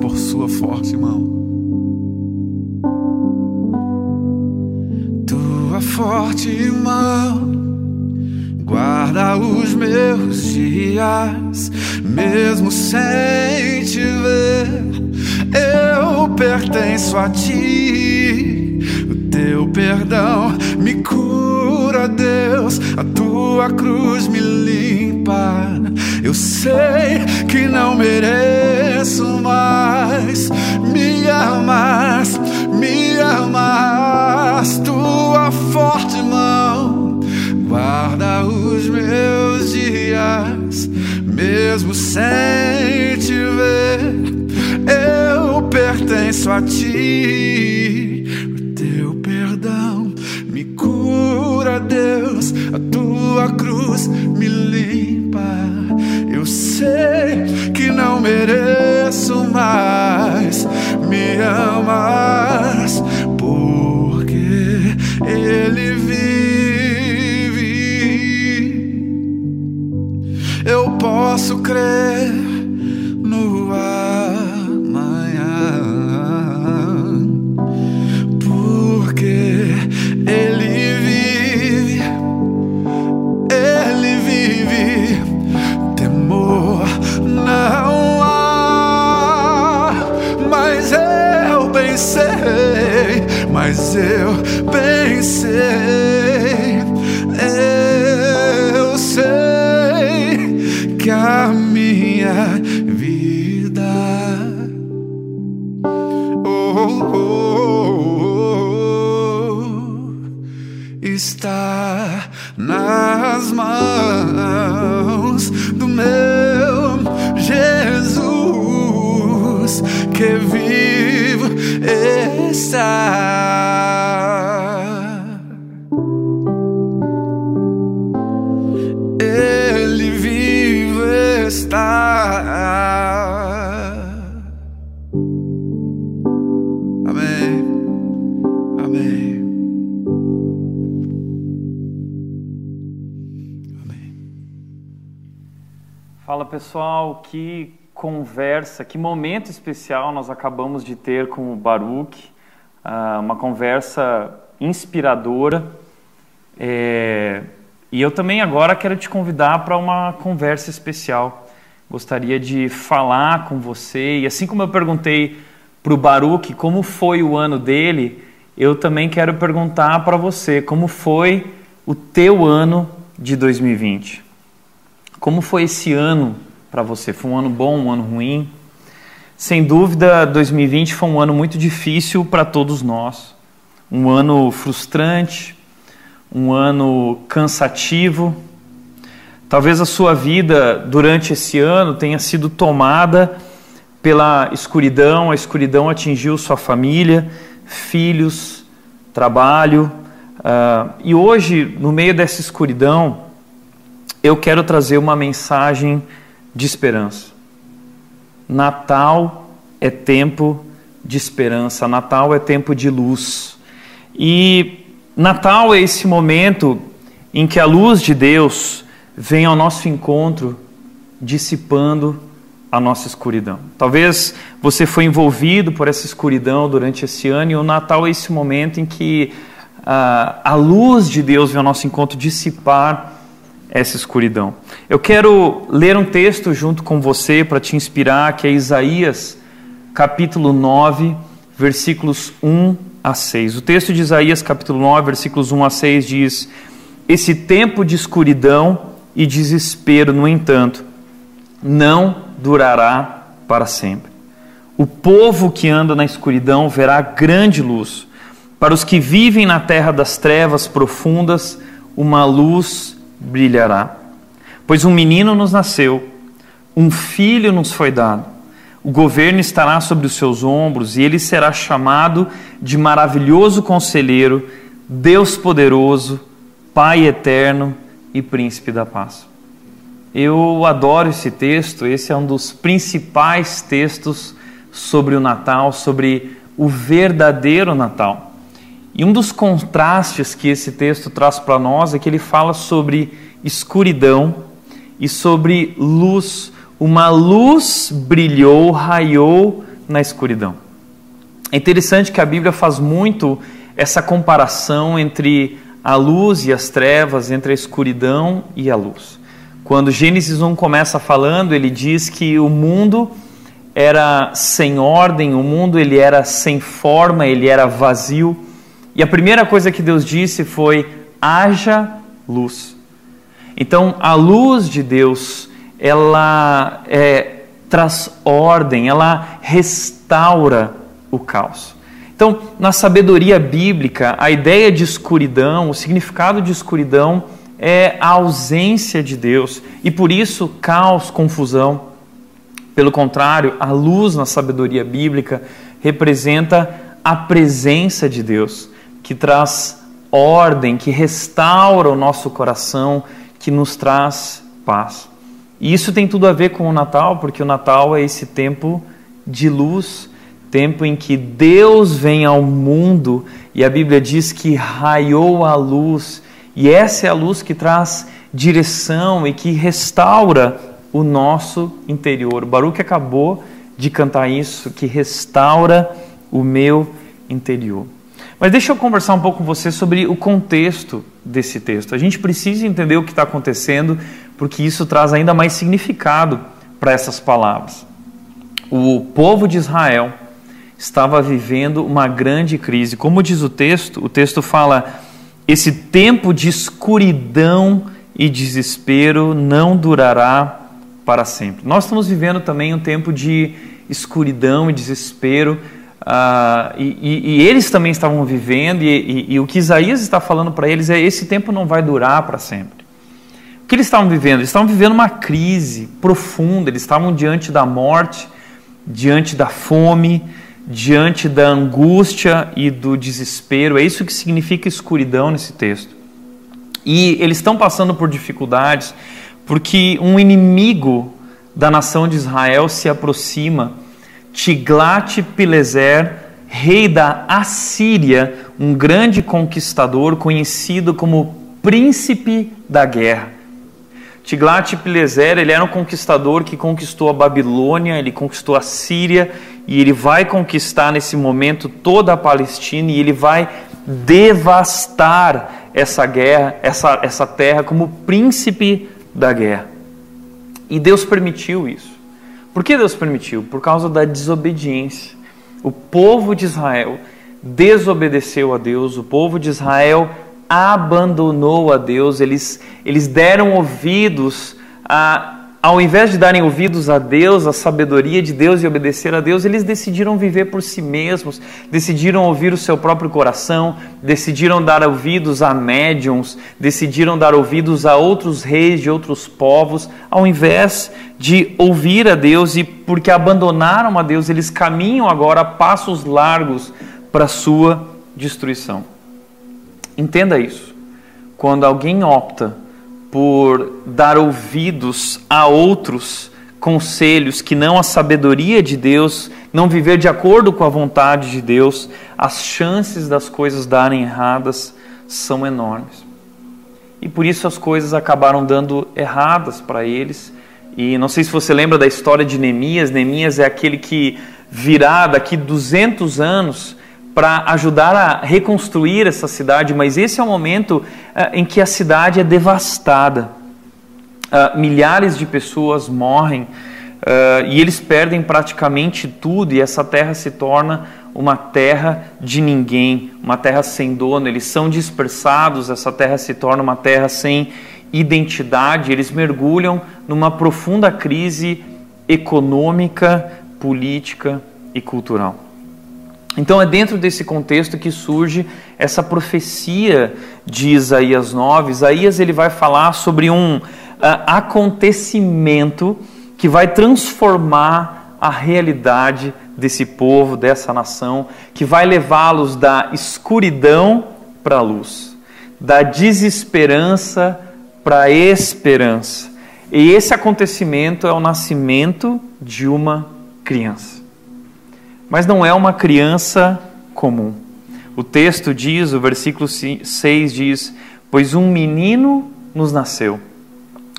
por Sua forte mão. Tua forte mão guarda os meus dias, mesmo sem te ver. Eu pertenço a ti, o teu perdão me cura, Deus, a tua cruz me limpa. Eu sei que não mereço sem te ver. Eu pertenço a ti, o teu perdão me cura, Deus, a tua cruz me limpa sei que não mereço mais me amas, porque Ele vive. Eu posso crer que
conversa, que momento especial nós acabamos de ter com o Baruch, uh, uma conversa inspiradora. É, e eu também agora quero te convidar para uma conversa especial. Gostaria de falar com você, e assim como eu perguntei para o Baruch como foi o ano dele, eu também quero perguntar para você como foi o teu ano de 2020. Como foi esse ano para você? Foi um ano bom, um ano ruim? Sem dúvida, 2020 foi um ano muito difícil para todos nós. Um ano frustrante, um ano cansativo. Talvez a sua vida durante esse ano tenha sido tomada pela escuridão, a escuridão atingiu sua família, filhos, trabalho. Uh, e hoje, no meio dessa escuridão, eu quero trazer uma mensagem de esperança. Natal é tempo de esperança, Natal é tempo de luz. E Natal é esse momento em que a luz de Deus vem ao nosso encontro, dissipando a nossa escuridão. Talvez você foi envolvido por essa escuridão durante esse ano, e o Natal é esse momento em que uh, a luz de Deus vem ao nosso encontro dissipar essa escuridão. Eu quero ler um texto junto com você para te inspirar, que é Isaías, capítulo 9, versículos 1 a 6. O texto de Isaías, capítulo 9, versículos 1 a 6 diz: Esse tempo de escuridão e desespero, no entanto, não durará para sempre. O povo que anda na escuridão verá grande luz. Para os que vivem na terra das trevas profundas, uma luz brilhará. Pois um menino nos nasceu, um filho nos foi dado. O governo estará sobre os seus ombros e ele será chamado de maravilhoso conselheiro, Deus poderoso, Pai eterno e príncipe da paz. Eu adoro esse texto, esse é um dos principais textos sobre o Natal, sobre o verdadeiro Natal. E um dos contrastes que esse texto traz para nós é que ele fala sobre escuridão e sobre luz. uma luz brilhou, raiou na escuridão. É interessante que a Bíblia faz muito essa comparação entre a luz e as trevas, entre a escuridão e a luz. Quando Gênesis 1 começa falando, ele diz que o mundo era sem ordem, o mundo ele era sem forma, ele era vazio. E a primeira coisa que Deus disse foi: haja luz. Então, a luz de Deus, ela é, traz ordem, ela restaura o caos. Então, na sabedoria bíblica, a ideia de escuridão, o significado de escuridão é a ausência de Deus e por isso caos, confusão. Pelo contrário, a luz na sabedoria bíblica representa a presença de Deus, que traz ordem, que restaura o nosso coração, que nos traz paz. E isso tem tudo a ver com o Natal, porque o Natal é esse tempo de luz, tempo em que Deus vem ao mundo e a Bíblia diz que raiou a luz, e essa é a luz que traz direção e que restaura o nosso interior. O Baruch acabou de cantar isso, que restaura o meu interior. Mas deixa eu conversar um pouco com você sobre o contexto desse texto. A gente precisa entender o que está acontecendo, porque isso traz ainda mais significado para essas palavras. O povo de Israel estava vivendo uma grande crise. Como diz o texto, o texto fala: esse tempo de escuridão e desespero não durará para sempre. Nós estamos vivendo também um tempo de escuridão e desespero Uh, e, e, e, eles também estavam vivendo, e, e, o que Isaías está falando para eles é: esse tempo não vai durar para sempre. O que eles estavam vivendo? Eles estavam vivendo uma crise profunda, eles estavam diante da morte, diante da fome, diante da angústia e do desespero. É isso que significa escuridão nesse texto. E eles estão passando por dificuldades porque um inimigo da nação de Israel se aproxima Tiglat-Pileser, rei da Assíria, um grande conquistador conhecido como príncipe da guerra. Tiglat-Pileser, ele era um conquistador que conquistou a Babilônia, ele conquistou a Síria e ele vai conquistar nesse momento toda a Palestina e ele vai devastar essa guerra, essa, essa terra como príncipe da guerra. E Deus permitiu isso. Por que Deus permitiu? Por causa da desobediência. O povo de Israel desobedeceu a Deus, o povo de Israel abandonou a Deus, eles, eles deram ouvidos a ao invés de darem ouvidos a Deus, a sabedoria de Deus e obedecer a Deus, eles decidiram viver por si mesmos, decidiram ouvir o seu próprio coração, decidiram dar ouvidos a médiums, decidiram dar ouvidos a outros reis de outros povos, ao invés de ouvir a Deus e porque abandonaram a Deus, eles caminham agora a passos largos para a sua destruição. Entenda isso. Quando alguém opta por dar ouvidos a outros conselhos que não a sabedoria de Deus, não viver de acordo com a vontade de Deus, as chances das coisas darem erradas são enormes. E por isso as coisas acabaram dando erradas para eles. E não sei se você lembra da história de Neemias. Neemias é aquele que virá daqui 200 anos para ajudar a reconstruir essa cidade, mas esse é o momento uh, em que a cidade é devastada. Uh, milhares de pessoas morrem uh, e eles perdem praticamente tudo, e essa terra se torna uma terra de ninguém, uma terra sem dono. Eles são dispersados, essa terra se torna uma terra sem identidade, eles mergulham numa profunda crise econômica, política e cultural. Então é dentro desse contexto que surge essa profecia de Isaías 9. Isaías ele vai falar sobre um uh, acontecimento que vai transformar a realidade desse povo, dessa nação, que vai levá-los da escuridão para a luz, da desesperança para a esperança. E esse acontecimento é o nascimento de uma criança mas não é uma criança comum. O texto diz, o versículo 6 diz: Pois um menino nos nasceu,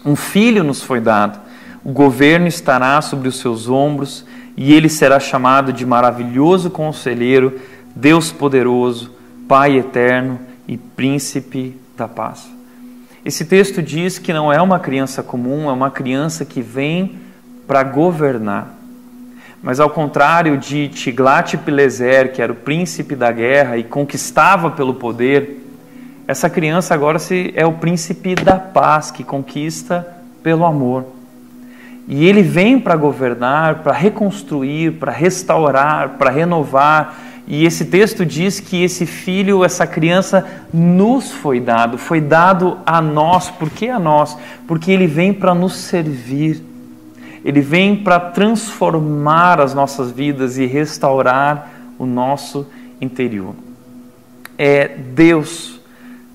um filho nos foi dado, O governo estará sobre os seus ombros e ele será chamado de maravilhoso conselheiro, Deus poderoso, Pai eterno e príncipe da paz. Esse texto diz que não é uma criança comum, é uma criança que vem para governar. Mas ao contrário de Tiglat-Pileser, que era o príncipe da guerra e conquistava pelo poder, essa criança agora é o príncipe da paz, que conquista pelo amor. E ele vem para governar, para reconstruir, para restaurar, para renovar. E esse texto diz que esse filho, essa criança, nos foi dado, foi dado a nós. Por que a nós? Porque ele vem para nos servir ele vem para transformar as nossas vidas e restaurar o nosso interior. É Deus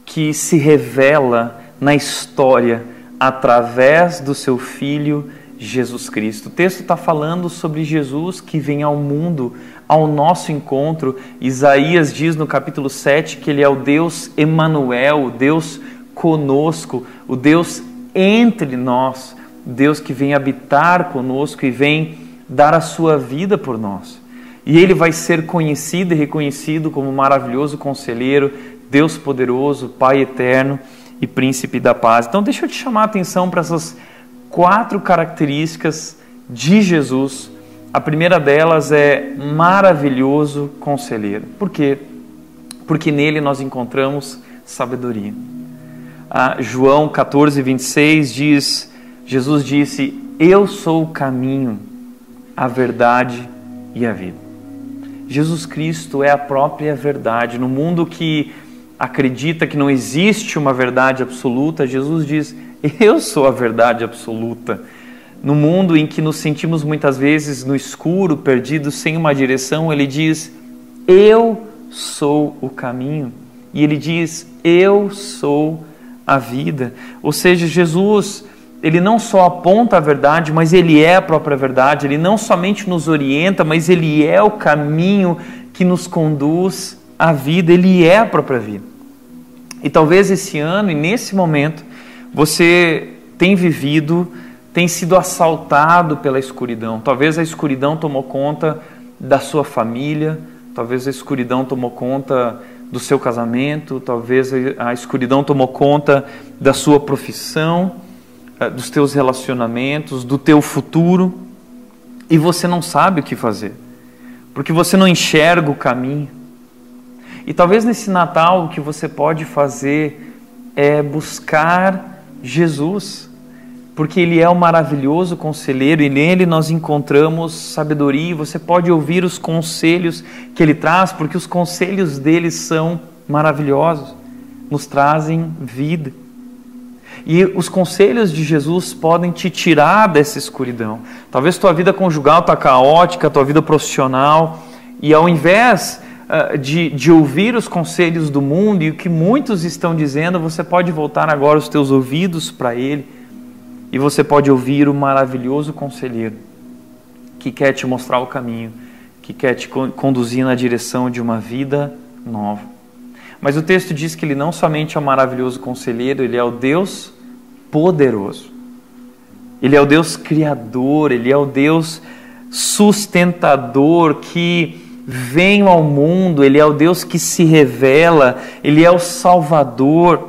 que se revela na história através do seu Filho Jesus Cristo. O texto está falando sobre Jesus que vem ao mundo, ao nosso encontro. Isaías diz no capítulo 7 que ele é o Deus Emanuel, o Deus conosco, o Deus entre nós. Deus que vem habitar conosco e vem dar a sua vida por nós. E ele vai ser conhecido e reconhecido como maravilhoso conselheiro, Deus poderoso, Pai eterno e príncipe da paz. Então, deixa eu te chamar a atenção para essas quatro características de Jesus. A primeira delas é maravilhoso conselheiro. Por quê? Porque nele nós encontramos sabedoria. Ah, João 14, 26 diz Jesus disse: Eu sou o caminho, a verdade e a vida. Jesus Cristo é a própria verdade. No mundo que acredita que não existe uma verdade absoluta, Jesus diz: Eu sou a verdade absoluta. No mundo em que nos sentimos muitas vezes no escuro, perdidos, sem uma direção, ele diz: Eu sou o caminho. E ele diz: Eu sou a vida. Ou seja, Jesus ele não só aponta a verdade, mas ele é a própria verdade. Ele não somente nos orienta, mas ele é o caminho que nos conduz à vida. Ele é a própria vida. E talvez esse ano e nesse momento você tem vivido, tem sido assaltado pela escuridão. Talvez a escuridão tomou conta da sua família, talvez a escuridão tomou conta do seu casamento, talvez a escuridão tomou conta da sua profissão dos teus relacionamentos, do teu futuro, e você não sabe o que fazer, porque você não enxerga o caminho. E talvez nesse Natal o que você pode fazer é buscar Jesus, porque Ele é o maravilhoso conselheiro e nele nós encontramos sabedoria. E você pode ouvir os conselhos que Ele traz, porque os conselhos dele são maravilhosos, nos trazem vida. E os conselhos de Jesus podem te tirar dessa escuridão. Talvez tua vida conjugal está caótica, tua vida profissional, e ao invés uh, de, de ouvir os conselhos do mundo e o que muitos estão dizendo, você pode voltar agora os teus ouvidos para Ele e você pode ouvir o maravilhoso conselheiro que quer te mostrar o caminho, que quer te conduzir na direção de uma vida nova. Mas o texto diz que ele não somente é o maravilhoso conselheiro, ele é o Deus poderoso. Ele é o Deus criador, ele é o Deus sustentador que vem ao mundo, ele é o Deus que se revela, ele é o Salvador.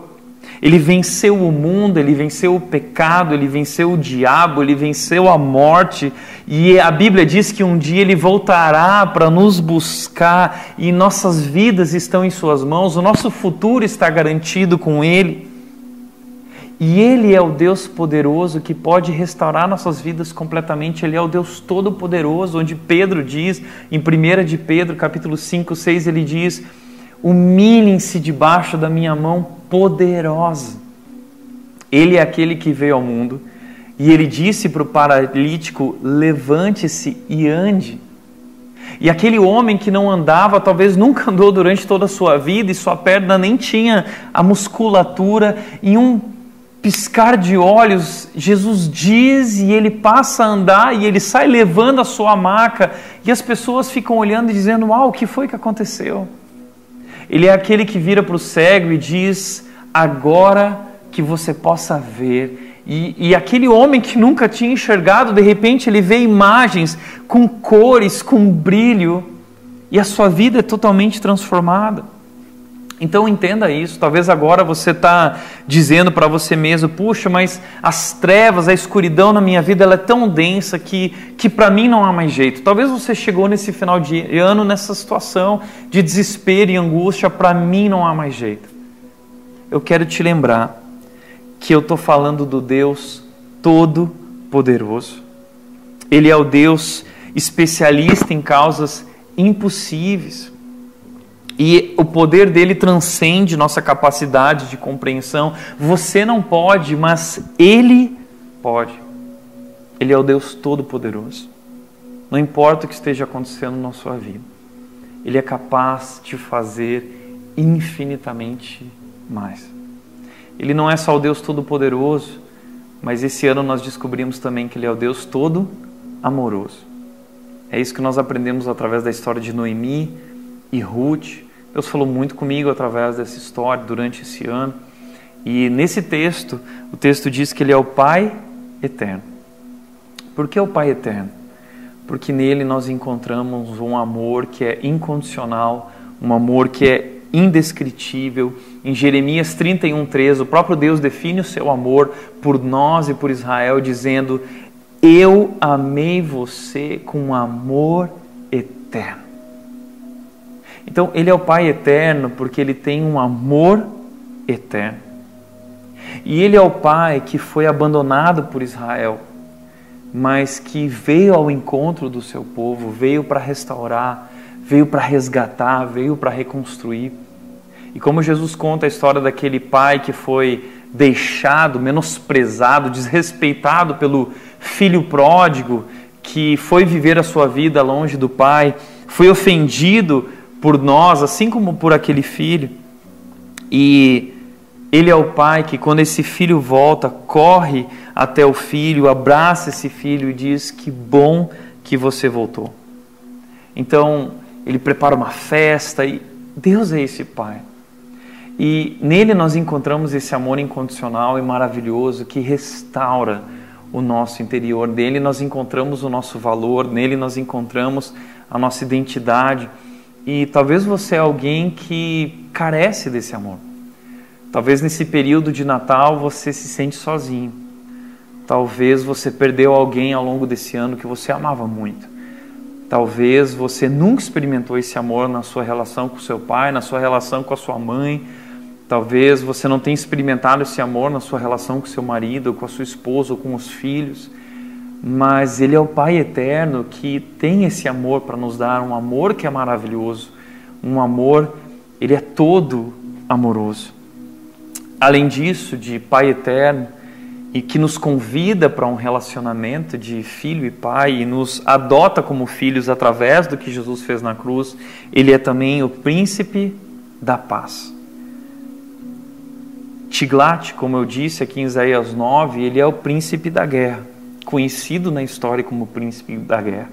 Ele venceu o mundo, ele venceu o pecado, ele venceu o diabo, ele venceu a morte. E a Bíblia diz que um dia ele voltará para nos buscar e nossas vidas estão em Suas mãos, o nosso futuro está garantido com Ele. E Ele é o Deus poderoso que pode restaurar nossas vidas completamente. Ele é o Deus todo-poderoso, onde Pedro diz, em 1 de Pedro, capítulo 5, 6, ele diz: Humilhem-se debaixo da minha mão poderosa. Ele é aquele que veio ao mundo e ele disse para o paralítico: Levante-se e ande. E aquele homem que não andava, talvez nunca andou durante toda a sua vida e sua perna nem tinha a musculatura, em um piscar de olhos, Jesus diz e ele passa a andar e ele sai levando a sua maca e as pessoas ficam olhando e dizendo: Uau, o que foi que aconteceu? Ele é aquele que vira para o cego e diz: Agora que você possa ver. E, e, aquele homem que nunca tinha enxergado, de repente ele vê imagens com cores, com brilho, e a sua vida é totalmente transformada. Então entenda isso. Talvez agora você está dizendo para você mesmo: puxa, mas as trevas, a escuridão na minha vida ela é tão densa que, que para mim não há mais jeito. Talvez você chegou nesse final de ano nessa situação de desespero e angústia: para mim não há mais jeito. Eu quero te lembrar que eu estou falando do Deus Todo-Poderoso. Ele é o Deus especialista em causas impossíveis. E o poder dele transcende nossa capacidade de compreensão. Você não pode, mas ele pode. Ele é o Deus Todo-Poderoso. Não importa o que esteja acontecendo na sua vida, ele é capaz de fazer infinitamente mais. Ele não é só o Deus Todo-Poderoso, mas esse ano nós descobrimos também que ele é o Deus Todo-Amoroso. É isso que nós aprendemos através da história de Noemi e Ruth Deus falou muito comigo através dessa história durante esse ano. E nesse texto, o texto diz que Ele é o Pai eterno. Por que o Pai eterno? Porque nele nós encontramos um amor que é incondicional, um amor que é indescritível. Em Jeremias 31:3, o próprio Deus define o seu amor por nós e por Israel dizendo: "Eu amei você com amor eterno". Então, Ele é o Pai eterno porque Ele tem um amor eterno. E Ele é o Pai que foi abandonado por Israel, mas que veio ao encontro do seu povo, veio para restaurar, veio para resgatar, veio para reconstruir. E como Jesus conta a história daquele pai que foi deixado, menosprezado, desrespeitado pelo filho pródigo, que foi viver a sua vida longe do pai, foi ofendido por nós, assim como por aquele filho. E ele é o pai que, quando esse filho volta, corre até o filho, abraça esse filho e diz: Que bom que você voltou. Então, ele prepara uma festa e Deus é esse pai. E nele nós encontramos esse amor incondicional e maravilhoso que restaura o nosso interior. Nele nós encontramos o nosso valor, nele nós encontramos a nossa identidade. E talvez você é alguém que carece desse amor. Talvez nesse período de Natal você se sente sozinho. Talvez você perdeu alguém ao longo desse ano que você amava muito. Talvez você nunca experimentou esse amor na sua relação com seu pai, na sua relação com a sua mãe. Talvez você não tenha experimentado esse amor na sua relação com seu marido, com a sua esposa, ou com os filhos mas Ele é o Pai eterno que tem esse amor para nos dar, um amor que é maravilhoso, um amor, Ele é todo amoroso. Além disso, de Pai eterno, e que nos convida para um relacionamento de filho e pai e nos adota como filhos através do que Jesus fez na cruz, Ele é também o príncipe da paz. Tiglat, como eu disse aqui em Isaías 9, ele é o príncipe da guerra conhecido na história como príncipe da guerra.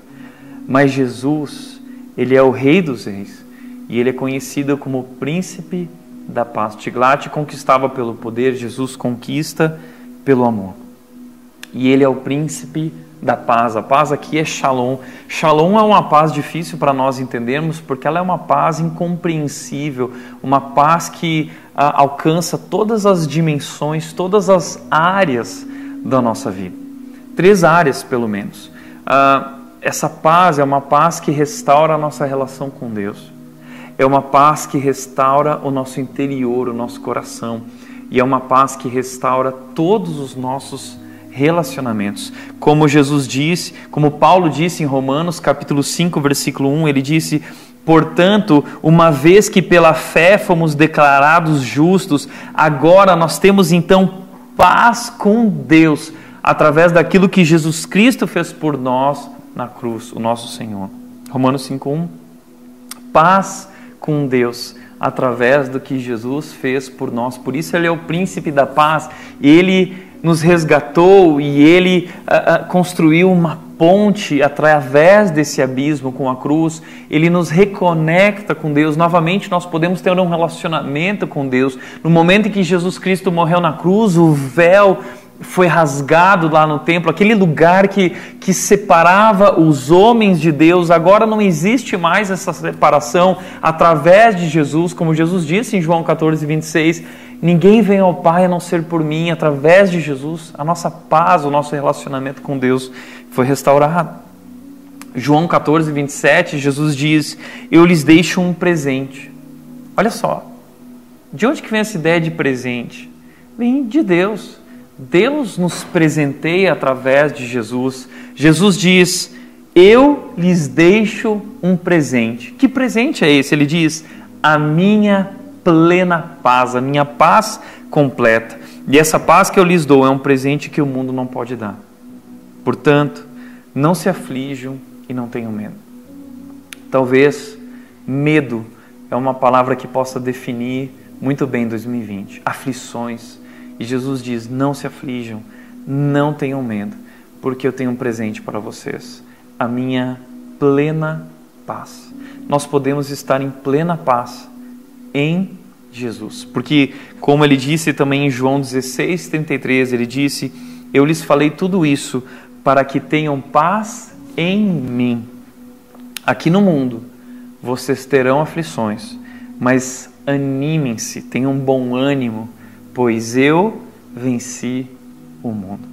Mas Jesus, ele é o rei dos reis e ele é conhecido como príncipe da paz. Tiglat conquistava pelo poder, Jesus conquista pelo amor. E ele é o príncipe da paz. A paz aqui é Shalom. Shalom é uma paz difícil para nós entendermos, porque ela é uma paz incompreensível, uma paz que ah, alcança todas as dimensões, todas as áreas da nossa vida três áreas, pelo menos. Ah, essa paz é uma paz que restaura a nossa relação com Deus. É uma paz que restaura o nosso interior, o nosso coração. E é uma paz que restaura todos os nossos relacionamentos. Como Jesus disse, como Paulo disse em Romanos, capítulo 5, versículo 1, ele disse: Portanto, uma vez que pela fé fomos declarados justos, agora nós temos então paz com Deus através daquilo que Jesus Cristo fez por nós na cruz, o nosso Senhor. Romanos 5:1. Paz com Deus através do que Jesus fez por nós. Por isso ele é o príncipe da paz. Ele nos resgatou e ele uh, uh, construiu uma ponte através desse abismo com a cruz. Ele nos reconecta com Deus. Novamente nós podemos ter um relacionamento com Deus. No momento em que Jesus Cristo morreu na cruz, o véu foi rasgado lá no templo, aquele lugar que, que separava os homens de Deus, agora não existe mais essa separação através de Jesus, como Jesus disse em João 14, 26. Ninguém vem ao Pai a não ser por mim, através de Jesus, a nossa paz, o nosso relacionamento com Deus foi restaurado. João 14, 27, Jesus diz: Eu lhes deixo um presente. Olha só, de onde que vem essa ideia de presente? Vem de Deus. Deus nos presenteia através de Jesus. Jesus diz: Eu lhes deixo um presente. Que presente é esse? Ele diz: A minha plena paz, a minha paz completa. E essa paz que eu lhes dou é um presente que o mundo não pode dar. Portanto, não se aflijam e não tenham medo. Talvez medo é uma palavra que possa definir muito bem 2020. Aflições, e Jesus diz: Não se aflijam, não tenham medo, porque eu tenho um presente para vocês, a minha plena paz. Nós podemos estar em plena paz em Jesus, porque, como ele disse também em João 16, 33, ele disse: Eu lhes falei tudo isso para que tenham paz em mim. Aqui no mundo vocês terão aflições, mas animem-se, tenham bom ânimo pois eu venci o mundo.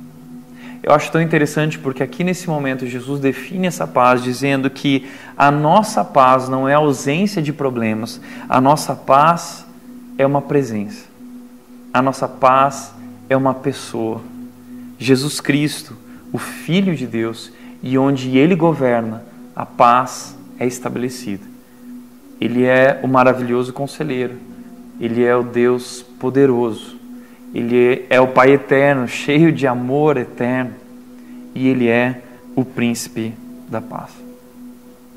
Eu acho tão interessante porque aqui nesse momento Jesus define essa paz dizendo que a nossa paz não é ausência de problemas, a nossa paz é uma presença. A nossa paz é uma pessoa. Jesus Cristo, o Filho de Deus, e onde ele governa, a paz é estabelecida. Ele é o maravilhoso conselheiro, ele é o Deus poderoso. Ele é o Pai eterno, cheio de amor eterno. E Ele é o príncipe da paz.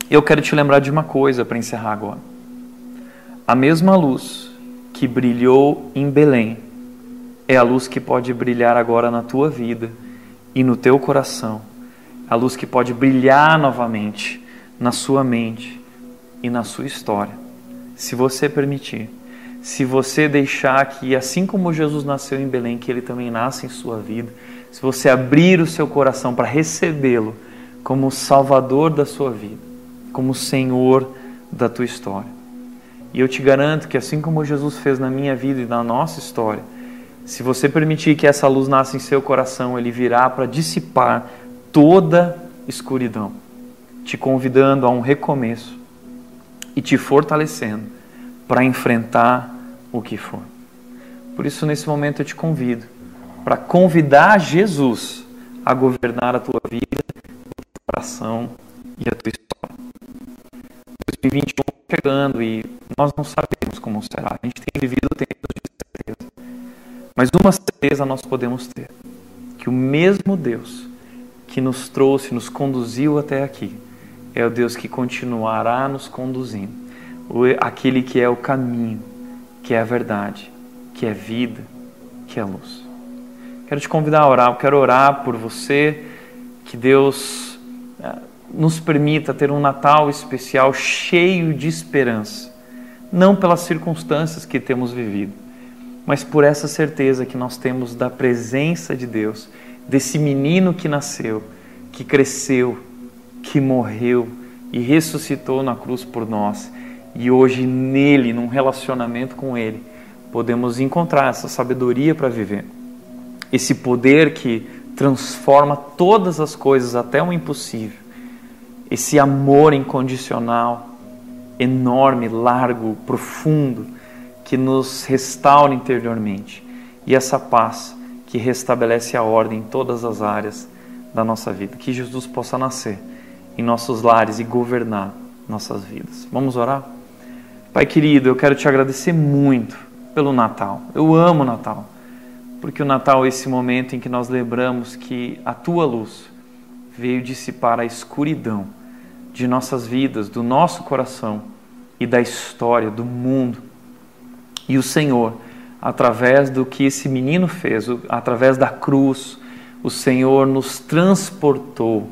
Eu quero te lembrar de uma coisa para encerrar agora. A mesma luz que brilhou em Belém é a luz que pode brilhar agora na tua vida e no teu coração. A luz que pode brilhar novamente na sua mente e na sua história, se você permitir se você deixar que, assim como Jesus nasceu em Belém, que ele também nasce em sua vida, se você abrir o seu coração para recebê-lo como Salvador da sua vida, como Senhor da tua história. E eu te garanto que, assim como Jesus fez na minha vida e na nossa história, se você permitir que essa luz nasça em seu coração, ele virá para dissipar toda escuridão, te convidando a um recomeço e te fortalecendo para enfrentar o que for. Por isso, nesse momento, eu te convido para convidar Jesus a governar a tua vida, o teu coração e a tua história. 2021 chegando e nós não sabemos como será. A gente tem vivido tempos de certeza. Mas uma certeza nós podemos ter: que o mesmo Deus que nos trouxe, nos conduziu até aqui, é o Deus que continuará nos conduzindo, aquele que é o caminho, que é a verdade, que é vida, que é luz. Quero te convidar a orar, eu quero orar por você, que Deus eh, nos permita ter um Natal especial cheio de esperança, não pelas circunstâncias que temos vivido, mas por essa certeza que nós temos da presença de Deus, desse menino que nasceu, que cresceu, que morreu e ressuscitou na cruz por nós e hoje nele, num relacionamento com ele, podemos encontrar essa sabedoria para viver. Esse poder que transforma todas as coisas até o impossível. Esse amor incondicional, enorme, largo, profundo, que nos restaura interiormente. E essa paz que restabelece a ordem em todas as áreas da nossa vida. Que Jesus possa nascer em nossos lares e governar nossas vidas. Vamos orar? Pai querido, eu quero te agradecer muito pelo Natal. Eu amo o Natal, porque o Natal é esse momento em que nós lembramos que a tua luz veio dissipar a escuridão de nossas vidas, do nosso coração e da história do mundo. E o Senhor, através do que esse menino fez, através da cruz, o Senhor nos transportou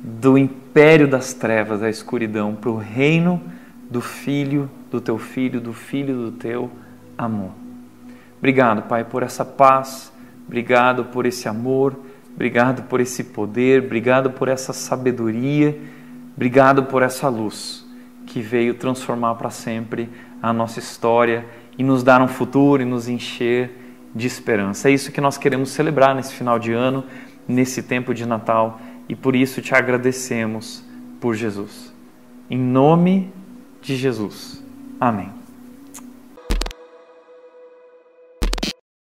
do império das trevas, da escuridão, para o reino do Filho do teu filho, do filho do teu amor. Obrigado, Pai, por essa paz Obrigado por esse amor, obrigado por esse poder, obrigado por essa sabedoria, obrigado por essa luz que veio transformar para sempre a nossa história e nos dar um futuro e nos encher de esperança. É isso que nós queremos celebrar nesse final de ano, nesse tempo de Natal e por isso te agradecemos por Jesus. Em nome de Jesus. Amém.